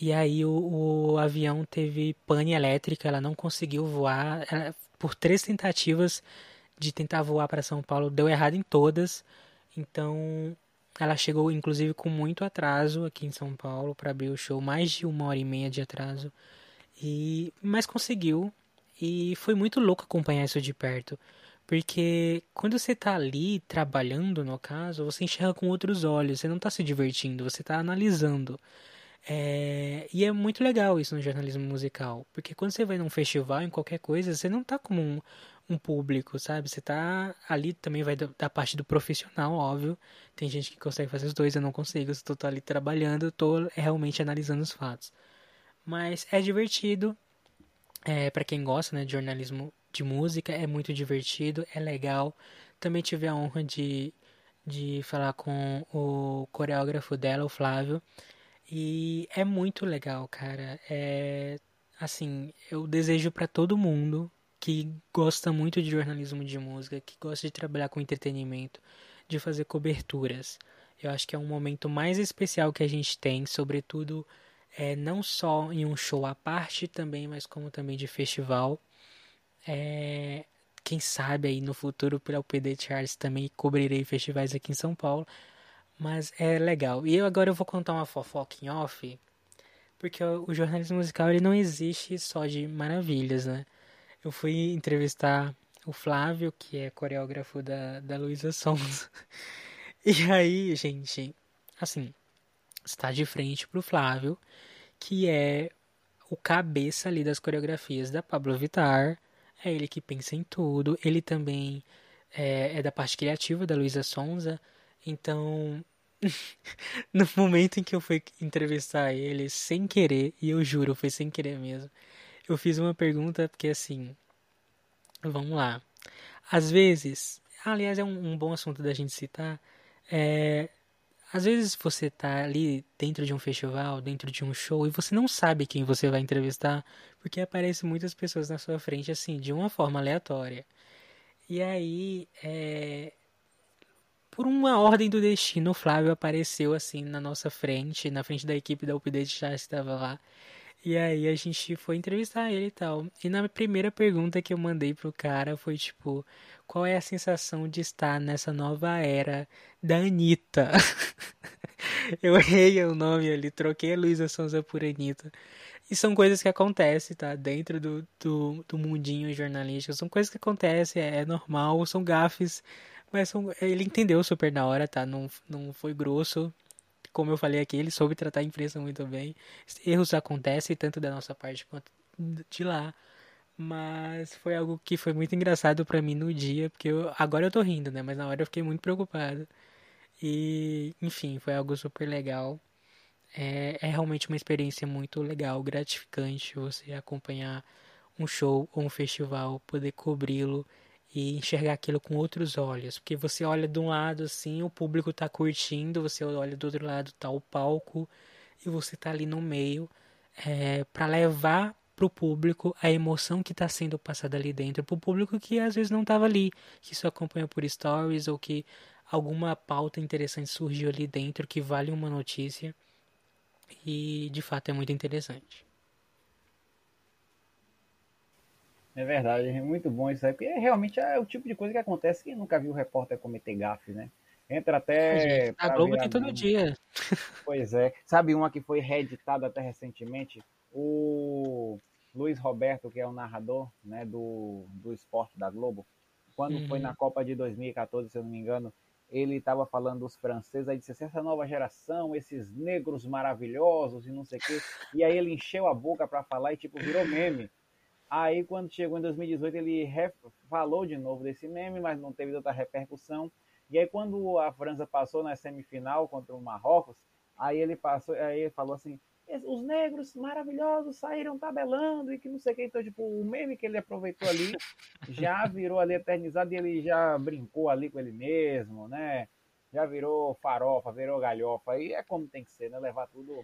E aí o, o, avião teve pane elétrica, ela não conseguiu voar. Ela, por três tentativas de tentar voar para São Paulo, deu errado em todas. Então ela chegou, inclusive, com muito atraso aqui em São Paulo para abrir o show, mais de uma hora e meia de atraso. E mas conseguiu e foi muito louco acompanhar isso de perto. Porque quando você tá ali trabalhando, no caso, você enxerga com outros olhos. Você não tá se divertindo, você tá analisando. É... E é muito legal isso no jornalismo musical. Porque quando você vai num festival, em qualquer coisa, você não tá como um, um público, sabe? Você tá ali também vai da parte do profissional, óbvio. Tem gente que consegue fazer os dois, eu não consigo. Tô ali trabalhando, tô realmente analisando os fatos. Mas é divertido, é, para quem gosta né, de jornalismo de música, é muito divertido, é legal. Também tive a honra de, de falar com o coreógrafo dela, o Flávio. E é muito legal, cara. É assim, eu desejo para todo mundo que gosta muito de jornalismo de música, que gosta de trabalhar com entretenimento, de fazer coberturas. Eu acho que é um momento mais especial que a gente tem, sobretudo é, não só em um show à parte também, mas como também de festival. É, quem sabe aí no futuro pela UPD Charles também cobrirei festivais aqui em São Paulo. Mas é legal. E eu agora eu vou contar uma fofoca em off, porque o jornalismo musical ele não existe só de maravilhas, né? Eu fui entrevistar o Flávio, que é coreógrafo da, da Luísa Sons. E aí, gente, assim, está de frente pro Flávio, que é o cabeça ali das coreografias da Pablo Vittar. É ele que pensa em tudo. Ele também é, é da parte criativa da Luísa Sonza. Então, no momento em que eu fui entrevistar ele, sem querer, e eu juro, foi sem querer mesmo, eu fiz uma pergunta, porque assim, vamos lá. Às vezes, aliás, é um, um bom assunto da gente citar, é, às vezes você tá ali dentro de um festival, dentro de um show, e você não sabe quem você vai entrevistar, porque aparecem muitas pessoas na sua frente, assim, de uma forma aleatória. E aí, é... por uma ordem do destino, o Flávio apareceu, assim, na nossa frente, na frente da equipe da Update já estava lá. E aí a gente foi entrevistar ele e tal. E na primeira pergunta que eu mandei pro cara foi tipo, qual é a sensação de estar nessa nova era da Anitta? eu errei o nome ali, troquei a Luísa Sonza por Anitta. E são coisas que acontecem, tá? Dentro do, do, do mundinho jornalístico. São coisas que acontecem, é, é normal, são gafes. Mas são, ele entendeu super na hora, tá? Não, não foi grosso como eu falei aqui, ele soube tratar a imprensa muito bem. Erros acontecem tanto da nossa parte quanto de lá. Mas foi algo que foi muito engraçado para mim no dia, porque eu, agora eu tô rindo, né? Mas na hora eu fiquei muito preocupado. E, enfim, foi algo super legal. É, é realmente uma experiência muito legal, gratificante você acompanhar um show ou um festival, poder cobri-lo e enxergar aquilo com outros olhos, porque você olha de um lado assim, o público está curtindo, você olha do outro lado tá o palco e você tá ali no meio é, para levar para o público a emoção que está sendo passada ali dentro, para o público que às vezes não estava ali, que só acompanhou por stories ou que alguma pauta interessante surgiu ali dentro que vale uma notícia e de fato é muito interessante. É verdade, é muito bom isso aí, porque realmente é o tipo de coisa que acontece que nunca viu o repórter cometer gafe, né? Entra até. Gente, a Globo tem todo dia. Pois é. Sabe uma que foi reeditada até recentemente? O Luiz Roberto, que é o narrador né, do, do esporte da Globo, quando uhum. foi na Copa de 2014, se eu não me engano, ele estava falando dos franceses, aí disse assim, essa nova geração, esses negros maravilhosos e não sei o quê. E aí ele encheu a boca para falar e tipo virou meme. Aí, quando chegou em 2018, ele falou de novo desse meme, mas não teve outra repercussão. E aí, quando a França passou na semifinal contra o Marrocos, aí ele passou, aí ele falou assim: os negros maravilhosos saíram tabelando e que não sei o que. Então, tipo, o meme que ele aproveitou ali já virou ali eternizado e ele já brincou ali com ele mesmo, né? Já virou farofa, virou galhofa. E é como tem que ser, né? Levar tudo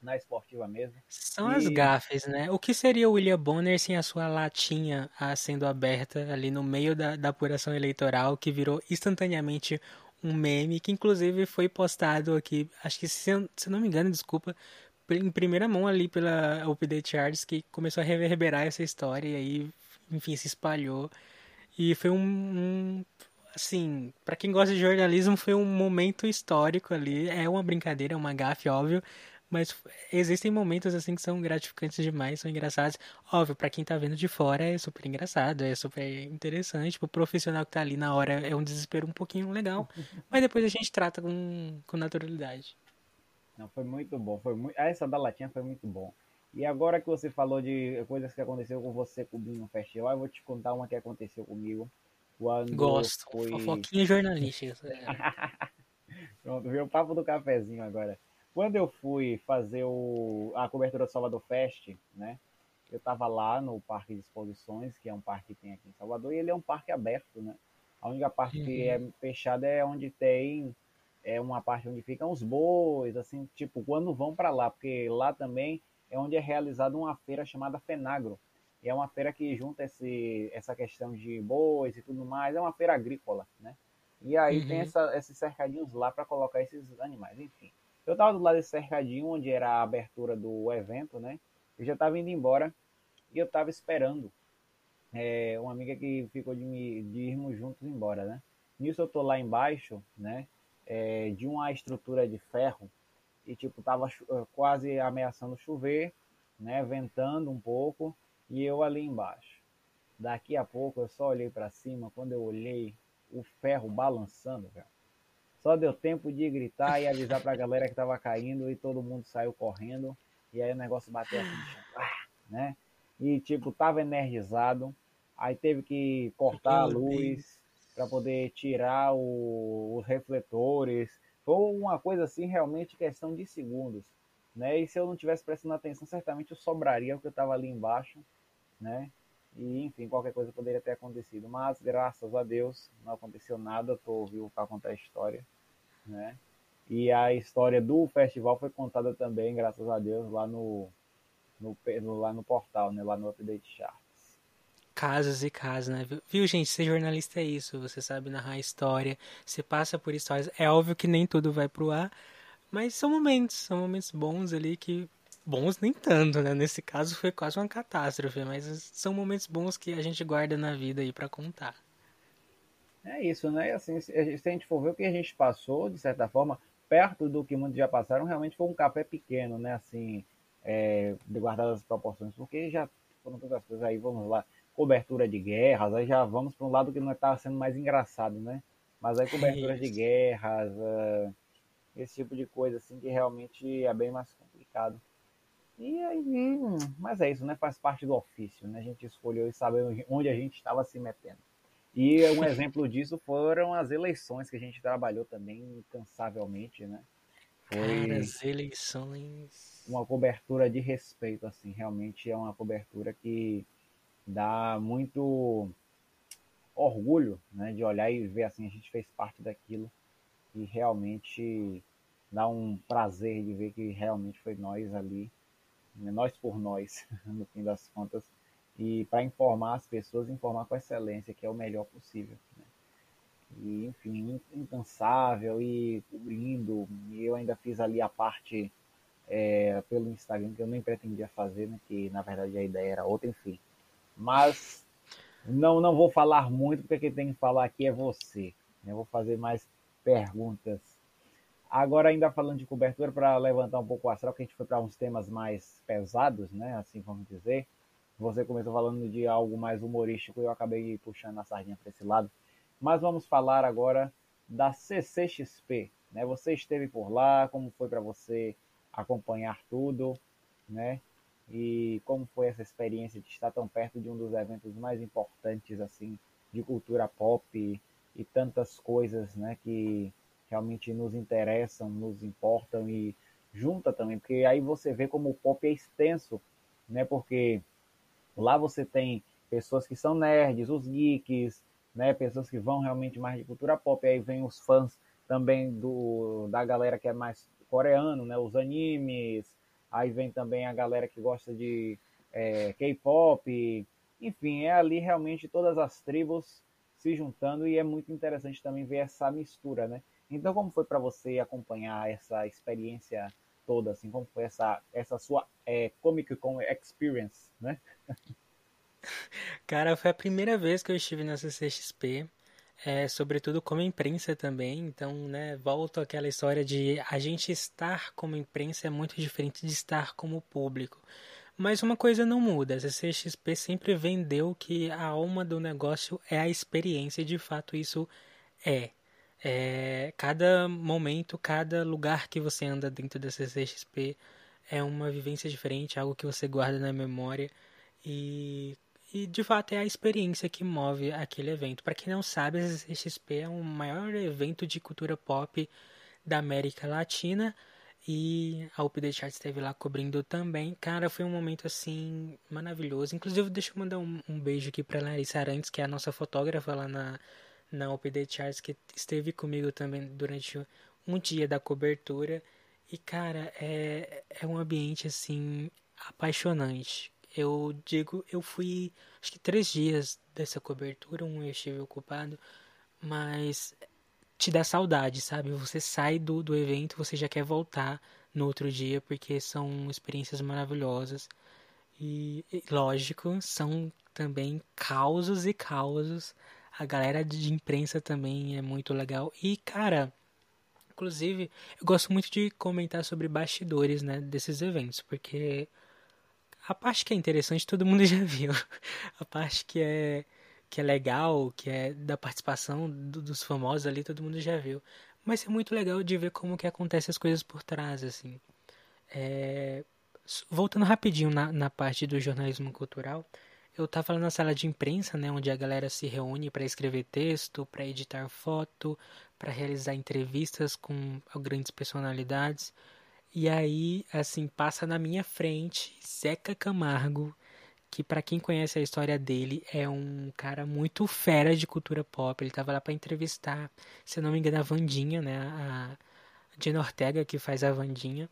na esportiva mesmo. São e... as gafes, né? O que seria o William Bonner sem a sua latinha ah, sendo aberta ali no meio da, da apuração eleitoral, que virou instantaneamente um meme, que inclusive foi postado aqui, acho que se, se não me engano, desculpa, em primeira mão ali pela Update Charts, que começou a reverberar essa história e aí, enfim, se espalhou. E foi um, um assim, para quem gosta de jornalismo, foi um momento histórico ali. É uma brincadeira, é uma gafe, óbvio, mas existem momentos assim que são gratificantes demais, são engraçados. Óbvio, para quem tá vendo de fora é super engraçado, é super interessante. Pro profissional que tá ali na hora é um desespero um pouquinho legal. mas depois a gente trata com, com naturalidade. Não, foi muito bom. Foi muito... Essa da latinha foi muito bom. E agora que você falou de coisas que aconteceu com você cobrindo no festival, eu vou te contar uma que aconteceu comigo. Gosto. Foi... Fofoquinha jornalística. Pronto, veio o papo do cafezinho agora. Quando eu fui fazer o, a cobertura do Salvador Fest, né? Eu estava lá no Parque de Exposições, que é um parque que tem aqui em Salvador, e ele é um parque aberto, né? A única parte uhum. que é fechada é onde tem é uma parte onde ficam os bois, assim, tipo, quando vão para lá, porque lá também é onde é realizada uma feira chamada Fenagro. E é uma feira que junta esse, essa questão de bois e tudo mais, é uma feira agrícola, né? E aí uhum. tem essa, esses cercadinhos lá para colocar esses animais, enfim. Eu estava do lado desse cercadinho, onde era a abertura do evento, né? Eu já estava indo embora e eu estava esperando é, uma amiga que ficou de, me, de irmos juntos embora, né? Nisso eu tô lá embaixo, né? é, de uma estrutura de ferro e tipo tava quase ameaçando chover, né, ventando um pouco e eu ali embaixo. Daqui a pouco eu só olhei para cima, quando eu olhei o ferro balançando, velho. Só deu tempo de gritar e avisar para a galera que estava caindo e todo mundo saiu correndo e aí o negócio bateu assim, né? E tipo tava energizado, aí teve que cortar a luz para poder tirar o, os refletores. Foi uma coisa assim realmente questão de segundos né? E se eu não tivesse prestando atenção, certamente eu sobraria o que eu estava ali embaixo, né? E enfim, qualquer coisa poderia ter acontecido, mas graças a Deus não aconteceu nada, estou vivo para contar a história, né? E a história do festival foi contada também, graças a Deus, lá no, no, lá no portal, né? Lá no Update Charts. Casos e casos, né? Viu, gente? Ser jornalista é isso. Você sabe narrar história, você passa por histórias. É óbvio que nem tudo vai pro ar, mas são momentos, são momentos bons ali que. Bons nem tanto, né? Nesse caso foi quase uma catástrofe, mas são momentos bons que a gente guarda na vida aí para contar. É isso, né? Assim, se a gente for ver o que a gente passou, de certa forma, perto do que muitos já passaram, realmente foi um café pequeno, né? Assim, é, de guardar as proporções, porque já foram todas as coisas aí, vamos lá, cobertura de guerras, aí já vamos para um lado que não está sendo mais engraçado, né? Mas aí coberturas de guerras, uh, esse tipo de coisa assim que realmente é bem mais complicado. E aí, mas é isso, né? Faz parte do ofício, né? A gente escolheu e sabe onde a gente estava se metendo. E um exemplo disso foram as eleições que a gente trabalhou também incansavelmente, né? Foi Cara, as eleições. Uma cobertura de respeito, assim, realmente é uma cobertura que dá muito orgulho, né? De olhar e ver assim, a gente fez parte daquilo e realmente dá um prazer de ver que realmente foi nós ali, né, nós por nós, no fim das contas, e para informar as pessoas, informar com excelência, que é o melhor possível. Né? E, enfim, incansável e cobrindo, e eu ainda fiz ali a parte é, pelo Instagram, que eu nem pretendia fazer, né? que na verdade a ideia era outra, enfim. Mas não, não vou falar muito, porque quem tem que falar aqui é você. Né? Eu vou fazer mais perguntas. Agora, ainda falando de cobertura, para levantar um pouco o astral, que a gente foi para uns temas mais pesados, né? Assim vamos dizer. Você começou falando de algo mais humorístico e eu acabei puxando a sardinha para esse lado. Mas vamos falar agora da CCXP. Né? Você esteve por lá, como foi para você acompanhar tudo, né? E como foi essa experiência de estar tão perto de um dos eventos mais importantes assim de cultura pop e tantas coisas né, que realmente nos interessam, nos importam e junta também, porque aí você vê como o pop é extenso, né? Porque lá você tem pessoas que são nerds, os geeks, né? Pessoas que vão realmente mais de cultura pop, aí vem os fãs também do da galera que é mais coreano, né? Os animes, aí vem também a galera que gosta de é, K-pop, enfim, é ali realmente todas as tribos se juntando e é muito interessante também ver essa mistura, né? Então, como foi para você acompanhar essa experiência toda, assim, como foi essa, essa sua é, Comic Con Experience, né? Cara, foi a primeira vez que eu estive na CCXP, é, sobretudo como imprensa também, então, né, volto àquela história de a gente estar como imprensa é muito diferente de estar como público. Mas uma coisa não muda, a CCXP sempre vendeu que a alma do negócio é a experiência, e de fato isso é. É. Cada momento, cada lugar que você anda dentro da CCXP é uma vivência diferente, algo que você guarda na memória e, e de fato é a experiência que move aquele evento. Para quem não sabe, a CCXP é o maior evento de cultura pop da América Latina e a UP The Charts esteve lá cobrindo também. Cara, foi um momento assim maravilhoso. Inclusive, deixa eu mandar um, um beijo aqui pra Larissa Arantes, que é a nossa fotógrafa lá na, na UP The Charts, que esteve comigo também durante um dia da cobertura. E, cara, é, é um ambiente assim apaixonante. Eu digo, eu fui acho que três dias dessa cobertura, um eu estive ocupado, mas te dá saudade, sabe? Você sai do, do evento, você já quer voltar no outro dia, porque são experiências maravilhosas. E lógico, são também causos e causos. A galera de imprensa também é muito legal. E, cara, Inclusive, eu gosto muito de comentar sobre bastidores, né, desses eventos, porque a parte que é interessante todo mundo já viu. A parte que é que é legal, que é da participação do, dos famosos ali, todo mundo já viu. Mas é muito legal de ver como que acontecem as coisas por trás, assim. É... Voltando rapidinho na, na parte do jornalismo cultural, eu estava na sala de imprensa, né, onde a galera se reúne para escrever texto, para editar foto, para realizar entrevistas com grandes personalidades. E aí, assim, passa na minha frente Zeca Camargo, que para quem conhece a história dele é um cara muito fera de cultura pop. Ele tava lá para entrevistar, se não me engano, a Vandinha, né, a Jenna Ortega que faz a Vandinha.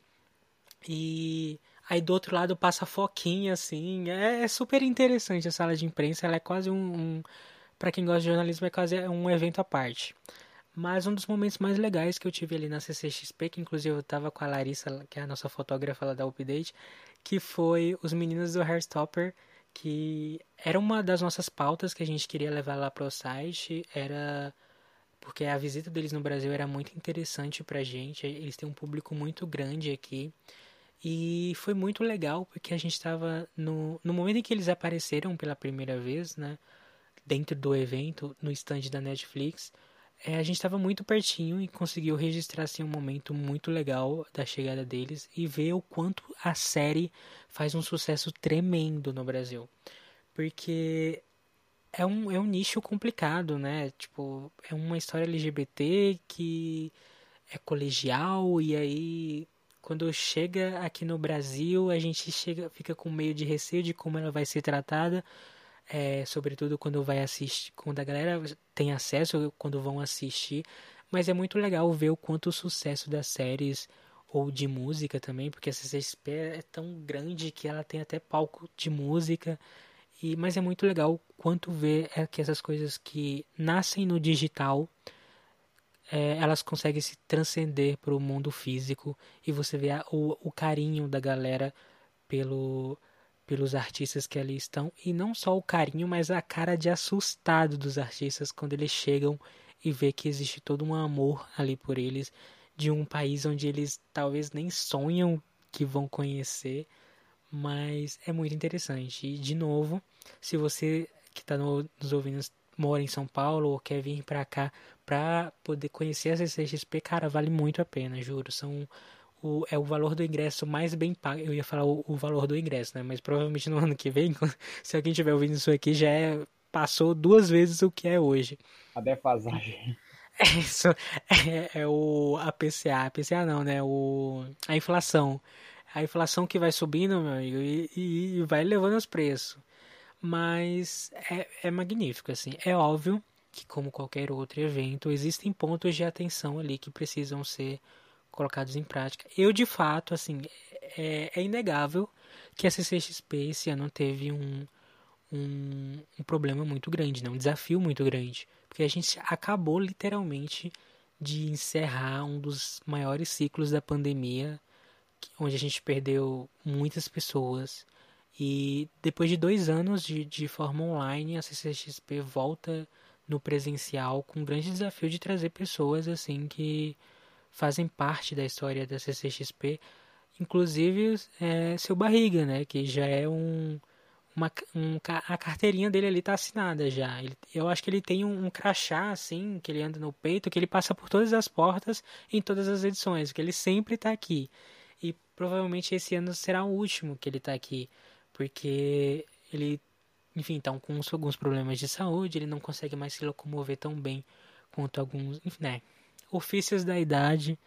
E Aí do outro lado passa Foquinha, assim. É, é, super interessante a sala de imprensa. Ela é quase um. um para quem gosta de jornalismo, é quase um evento à parte. Mas um dos momentos mais legais que eu tive ali na CCXP, que inclusive eu tava com a Larissa, que é a nossa fotógrafa lá da Update, que foi os meninos do Hairstopper, que era uma das nossas pautas que a gente queria levar lá pro site. Era porque a visita deles no Brasil era muito interessante pra gente. Eles têm um público muito grande aqui. E foi muito legal porque a gente estava no, no momento em que eles apareceram pela primeira vez, né, dentro do evento, no stand da Netflix, é, a gente estava muito pertinho e conseguiu registrar assim, um momento muito legal da chegada deles e ver o quanto a série faz um sucesso tremendo no Brasil. Porque é um, é um nicho complicado, né? Tipo, é uma história LGBT que é colegial e aí quando chega aqui no Brasil, a gente chega, fica com meio de receio de como ela vai ser tratada, é, sobretudo quando vai assistir, quando a galera tem acesso, quando vão assistir. Mas é muito legal ver o quanto o sucesso das séries ou de música também, porque a CCXP é tão grande que ela tem até palco de música. E, mas é muito legal quanto ver é que essas coisas que nascem no digital é, elas conseguem se transcender para o mundo físico e você vê a, o, o carinho da galera pelo, pelos artistas que ali estão e não só o carinho, mas a cara de assustado dos artistas quando eles chegam e vê que existe todo um amor ali por eles de um país onde eles talvez nem sonham que vão conhecer, mas é muito interessante. E de novo, se você que está no, nos ouvindo mora em São Paulo ou quer vir para cá para poder conhecer a CCXP, cara, vale muito a pena, juro. São o, é o valor do ingresso mais bem pago. Eu ia falar o, o, valor do ingresso, né? Mas provavelmente no ano que vem, se alguém tiver ouvindo isso aqui, já é, passou duas vezes o que é hoje. A defasagem. É isso. É, é o a PCA, a PCA não, né? O a inflação. A inflação que vai subindo, meu amigo, e, e, e vai levando os preços. Mas é, é magnífico, assim. É óbvio que, como qualquer outro evento, existem pontos de atenção ali que precisam ser colocados em prática. Eu, de fato, assim, é, é inegável que a CCXP esse ano teve um, um, um, problema muito grande, né? um desafio muito grande. Porque a gente acabou literalmente de encerrar um dos maiores ciclos da pandemia, onde a gente perdeu muitas pessoas, e depois de dois anos de, de forma online, a CCXP volta no presencial com o grande desafio de trazer pessoas assim que fazem parte da história da CCXP, inclusive é, seu Barriga, né, que já é um, uma, um, a carteirinha dele ali tá assinada já. Ele, eu acho que ele tem um, um, crachá assim, que ele anda no peito, que ele passa por todas as portas em todas as edições, que ele sempre tá aqui. E provavelmente esse ano será o último que ele tá aqui porque ele, enfim, tá com alguns problemas de saúde, ele não consegue mais se locomover tão bem quanto alguns, enfim, né, ofícios da idade,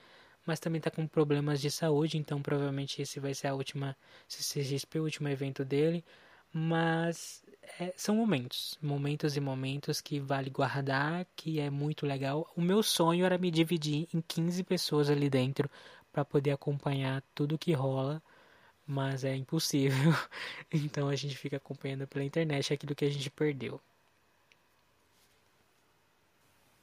mas também tá com problemas de saúde, então provavelmente esse vai ser a última CCXP, o último evento dele, mas é, são momentos, momentos e momentos que vale guardar, que é muito legal. O meu sonho era me dividir em 15 pessoas ali dentro para poder acompanhar tudo que rola mas é impossível. Então a gente fica acompanhando pela internet aquilo que a gente perdeu.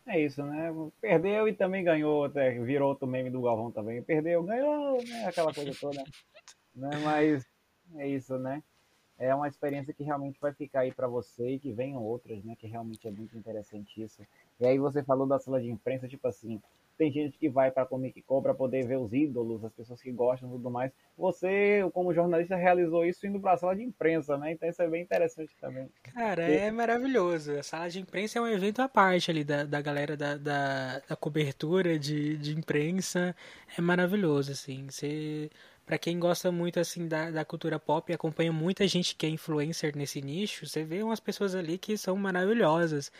É isso, né? Perdeu e também ganhou, até virou outro meme do Galvão também. Perdeu, ganhou, né? Aquela coisa toda. né? Mas é isso, né? É uma experiência que realmente vai ficar aí para você e que venham outras, né? Que realmente é muito interessante isso. E aí você falou da sala de imprensa, tipo assim, tem gente que vai para Comic Con para poder ver os ídolos, as pessoas que gostam e tudo mais. Você, como jornalista, realizou isso indo para a sala de imprensa, né? Então isso é bem interessante também. Cara, é maravilhoso. A sala de imprensa é um evento à parte ali da, da galera da, da, da cobertura de, de imprensa. É maravilhoso, assim. Você para quem gosta muito assim da, da cultura pop e acompanha muita gente que é influencer nesse nicho, você vê umas pessoas ali que são maravilhosas.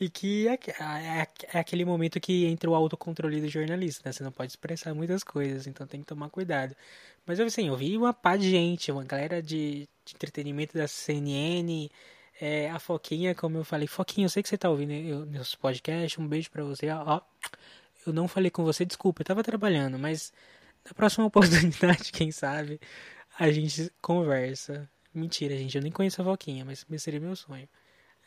E que é, é, é, aquele momento que entra o autocontrole do jornalista, né? Você não pode expressar muitas coisas, então tem que tomar cuidado. Mas assim, eu vi uma pá de gente, uma galera de, de entretenimento da CNN, é, a Foquinha, como eu falei. Foquinha, eu sei que você tá ouvindo eu, meus podcasts, um beijo pra você. Ó, eu não falei com você, desculpa, eu tava trabalhando, mas na próxima oportunidade, quem sabe, a gente conversa. Mentira, gente, eu nem conheço a Foquinha, mas seria meu sonho.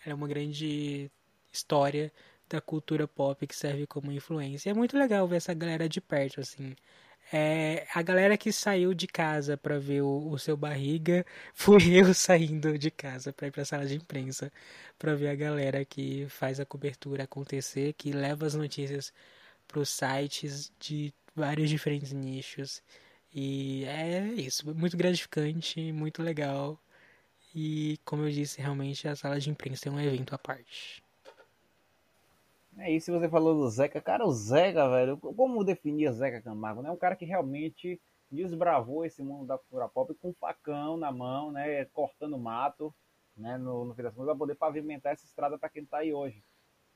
Ela é uma grande história da cultura pop que serve como influência. É muito legal ver essa galera de perto, assim. É, a galera que saiu de casa para ver o, o, seu barriga fui eu saindo de casa para ir para a sala de imprensa para ver a galera que faz a cobertura acontecer, que leva as notícias para os sites de vários diferentes nichos. E é isso, muito gratificante, muito legal. E como eu disse, realmente a sala de imprensa é um evento à parte. É isso, você falou do Zeca. Cara, o Zeca, velho, como definir Zeca Camargo? É né? um cara que realmente desbravou esse mundo da cultura pop com um facão na mão, né? Cortando mato, né? No, no fim das contas, pra poder pavimentar essa estrada para quem tá aí hoje.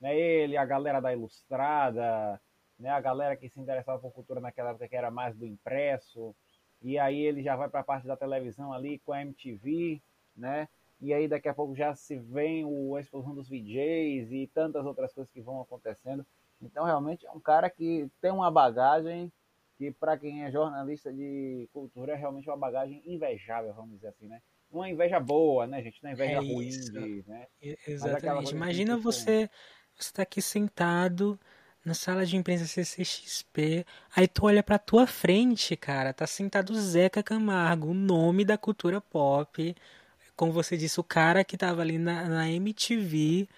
Né? Ele, a galera da Ilustrada, né? A galera que se interessava por cultura naquela época que era mais do impresso. E aí ele já vai para a parte da televisão ali com a MTV, né? E aí daqui a pouco já se vem o, a explosão dos VJs e tantas outras coisas que vão acontecendo. Então, realmente é um cara que tem uma bagagem que, para quem é jornalista de cultura, é realmente uma bagagem invejável, vamos dizer assim, né? Uma inveja boa, né, gente? Não é inveja é ruim, de, né? Exatamente. Imagina você, você tá aqui sentado na sala de imprensa CCXP, aí tu olha pra tua frente, cara, tá sentado Zeca Camargo, o nome da cultura pop, como você disse, o cara que tava ali na, na MTV,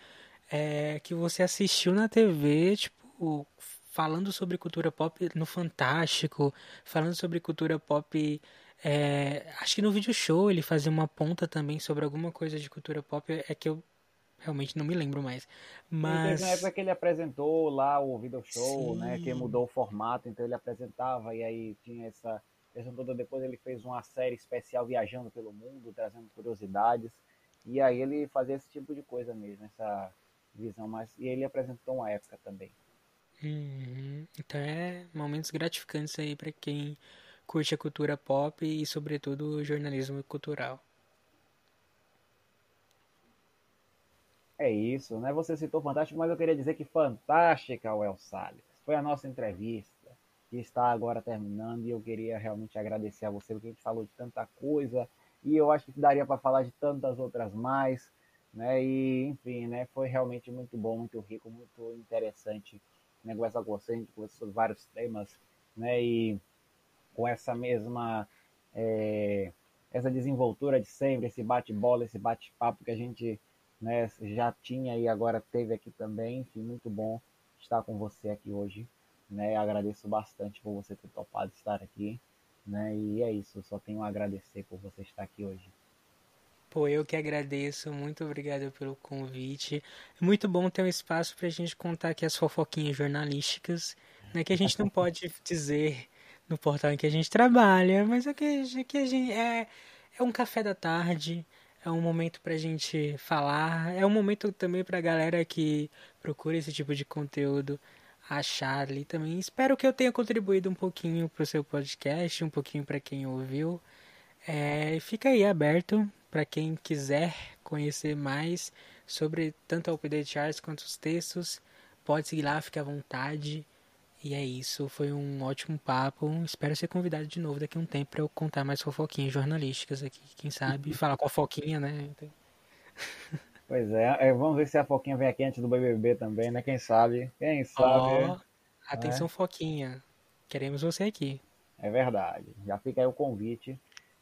é, que você assistiu na TV, tipo, falando sobre cultura pop no Fantástico, falando sobre cultura pop. É, acho que no vídeo show ele fazia uma ponta também sobre alguma coisa de cultura pop, é que eu realmente não me lembro mais. Mas. na época que ele apresentou lá o video show, Sim. né? Que mudou o formato, então ele apresentava e aí tinha essa toda depois ele fez uma série especial viajando pelo mundo, trazendo curiosidades. E aí ele fazia esse tipo de coisa mesmo, essa visão mais. E ele apresentou uma época também. Uhum. Então é momentos gratificantes aí para quem curte a cultura pop e sobretudo o jornalismo cultural. É isso, né? Você citou fantástico, mas eu queria dizer que fantástica, El Salles. Foi a nossa entrevista que está agora terminando e eu queria realmente agradecer a você porque a gente falou de tanta coisa e eu acho que daria para falar de tantas outras mais, né? E enfim, né? Foi realmente muito bom, muito rico, muito interessante né? conversar com você, a gente conversou sobre vários temas, né? E com essa mesma é, essa desenvoltura de sempre, esse bate-bola, esse bate-papo que a gente né, já tinha e agora teve aqui também, enfim, muito bom estar com você aqui hoje né? Agradeço bastante por você ter topado estar aqui, né? E é isso, só tenho a agradecer por você estar aqui hoje. Pô, eu que agradeço, muito obrigado pelo convite. É muito bom ter um espaço para a gente contar aqui as fofoquinhas jornalísticas, né? Que a gente não pode dizer no portal em que a gente trabalha, mas é que, que a gente é, é um café da tarde, é um momento para a gente falar, é um momento também para a galera que procura esse tipo de conteúdo achar ali também. Espero que eu tenha contribuído um pouquinho para o seu podcast, um pouquinho para quem ouviu. É, fica aí aberto para quem quiser conhecer mais sobre tanto a Update Charts quanto os textos. Pode seguir lá, fique à vontade. E é isso, foi um ótimo papo. Espero ser convidado de novo daqui a um tempo para eu contar mais fofoquinhas jornalísticas aqui. Quem sabe falar com a Foquinha, né? Pois é, é, vamos ver se a Foquinha vem aqui antes do BBB também, né? Quem sabe? Quem sabe? Oh, atenção, é. Foquinha. Queremos você aqui. É verdade. Já fica aí o convite.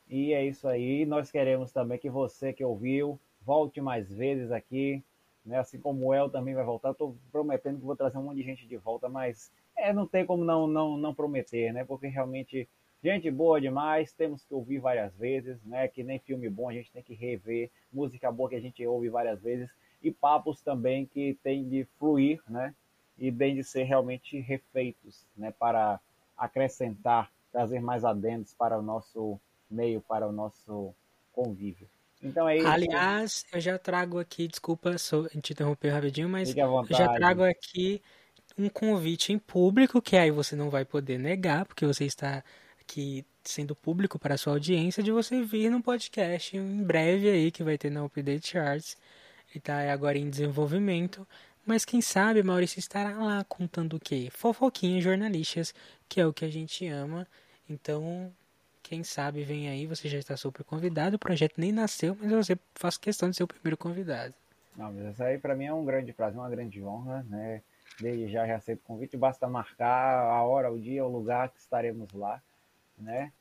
E é isso aí. Nós queremos também que você que ouviu volte mais vezes aqui, né? Assim como o El também vai voltar, estou prometendo que vou trazer um monte de gente de volta, mas é, não tem como não, não, não prometer, né? Porque realmente gente boa demais, temos que ouvir várias vezes, né? Que nem filme bom a gente tem que rever, música boa que a gente ouve várias vezes e papos também que tem de fluir, né? E bem de ser realmente refeitos, né? Para acrescentar, trazer mais adendos para o nosso meio, para o nosso convívio. Então é isso. Aliás, eu já trago aqui, desculpa te interromper rapidinho, mas eu já trago aqui um convite em público, que aí você não vai poder negar, porque você está aqui sendo público para sua audiência, de você vir no podcast em breve aí, que vai ter na Update Charts, e tá agora em desenvolvimento. Mas quem sabe Maurício estará lá contando o quê? Fofoquinhas jornalistas, que é o que a gente ama. Então, quem sabe vem aí, você já está super convidado. O projeto nem nasceu, mas você faz questão de ser o primeiro convidado. Não, mas isso aí para mim é um grande prazer, uma grande honra, né? Desde já já aceito o convite, basta marcar a hora, o dia, o lugar que estaremos lá, né?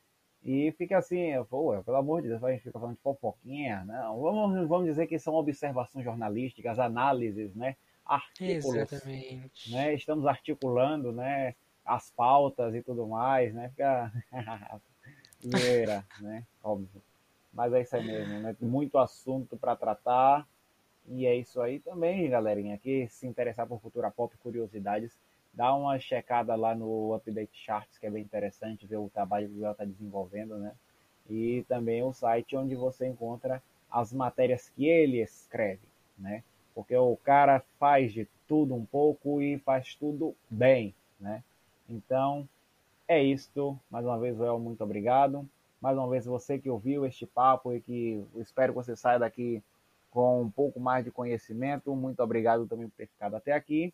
E fica assim, pô, pelo amor de Deus, a gente fica falando de fofoquinha, não. Vamos, vamos dizer que são observações jornalísticas, análises, né? Artículos. Exatamente. Né? Estamos articulando, né? As pautas e tudo mais, né? Fica. Zoeira, né? Óbvio. Mas é isso aí mesmo, né? Muito assunto para tratar. E é isso aí também, galerinha. Que se interessar por cultura pop, curiosidades, dá uma checada lá no Update Charts, que é bem interessante ver o trabalho que o Léo está desenvolvendo, né? E também o site onde você encontra as matérias que ele escreve, né? Porque o cara faz de tudo um pouco e faz tudo bem, né? Então, é isto. Mais uma vez, Léo, muito obrigado. Mais uma vez, você que ouviu este papo e que espero que você saia daqui com um pouco mais de conhecimento. Muito obrigado também por ter ficado até aqui.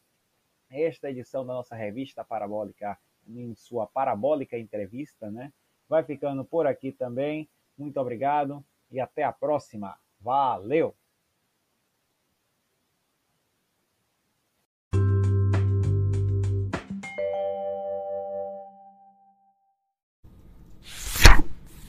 Esta edição da nossa revista Parabólica, em sua Parabólica Entrevista, né? Vai ficando por aqui também. Muito obrigado e até a próxima. Valeu!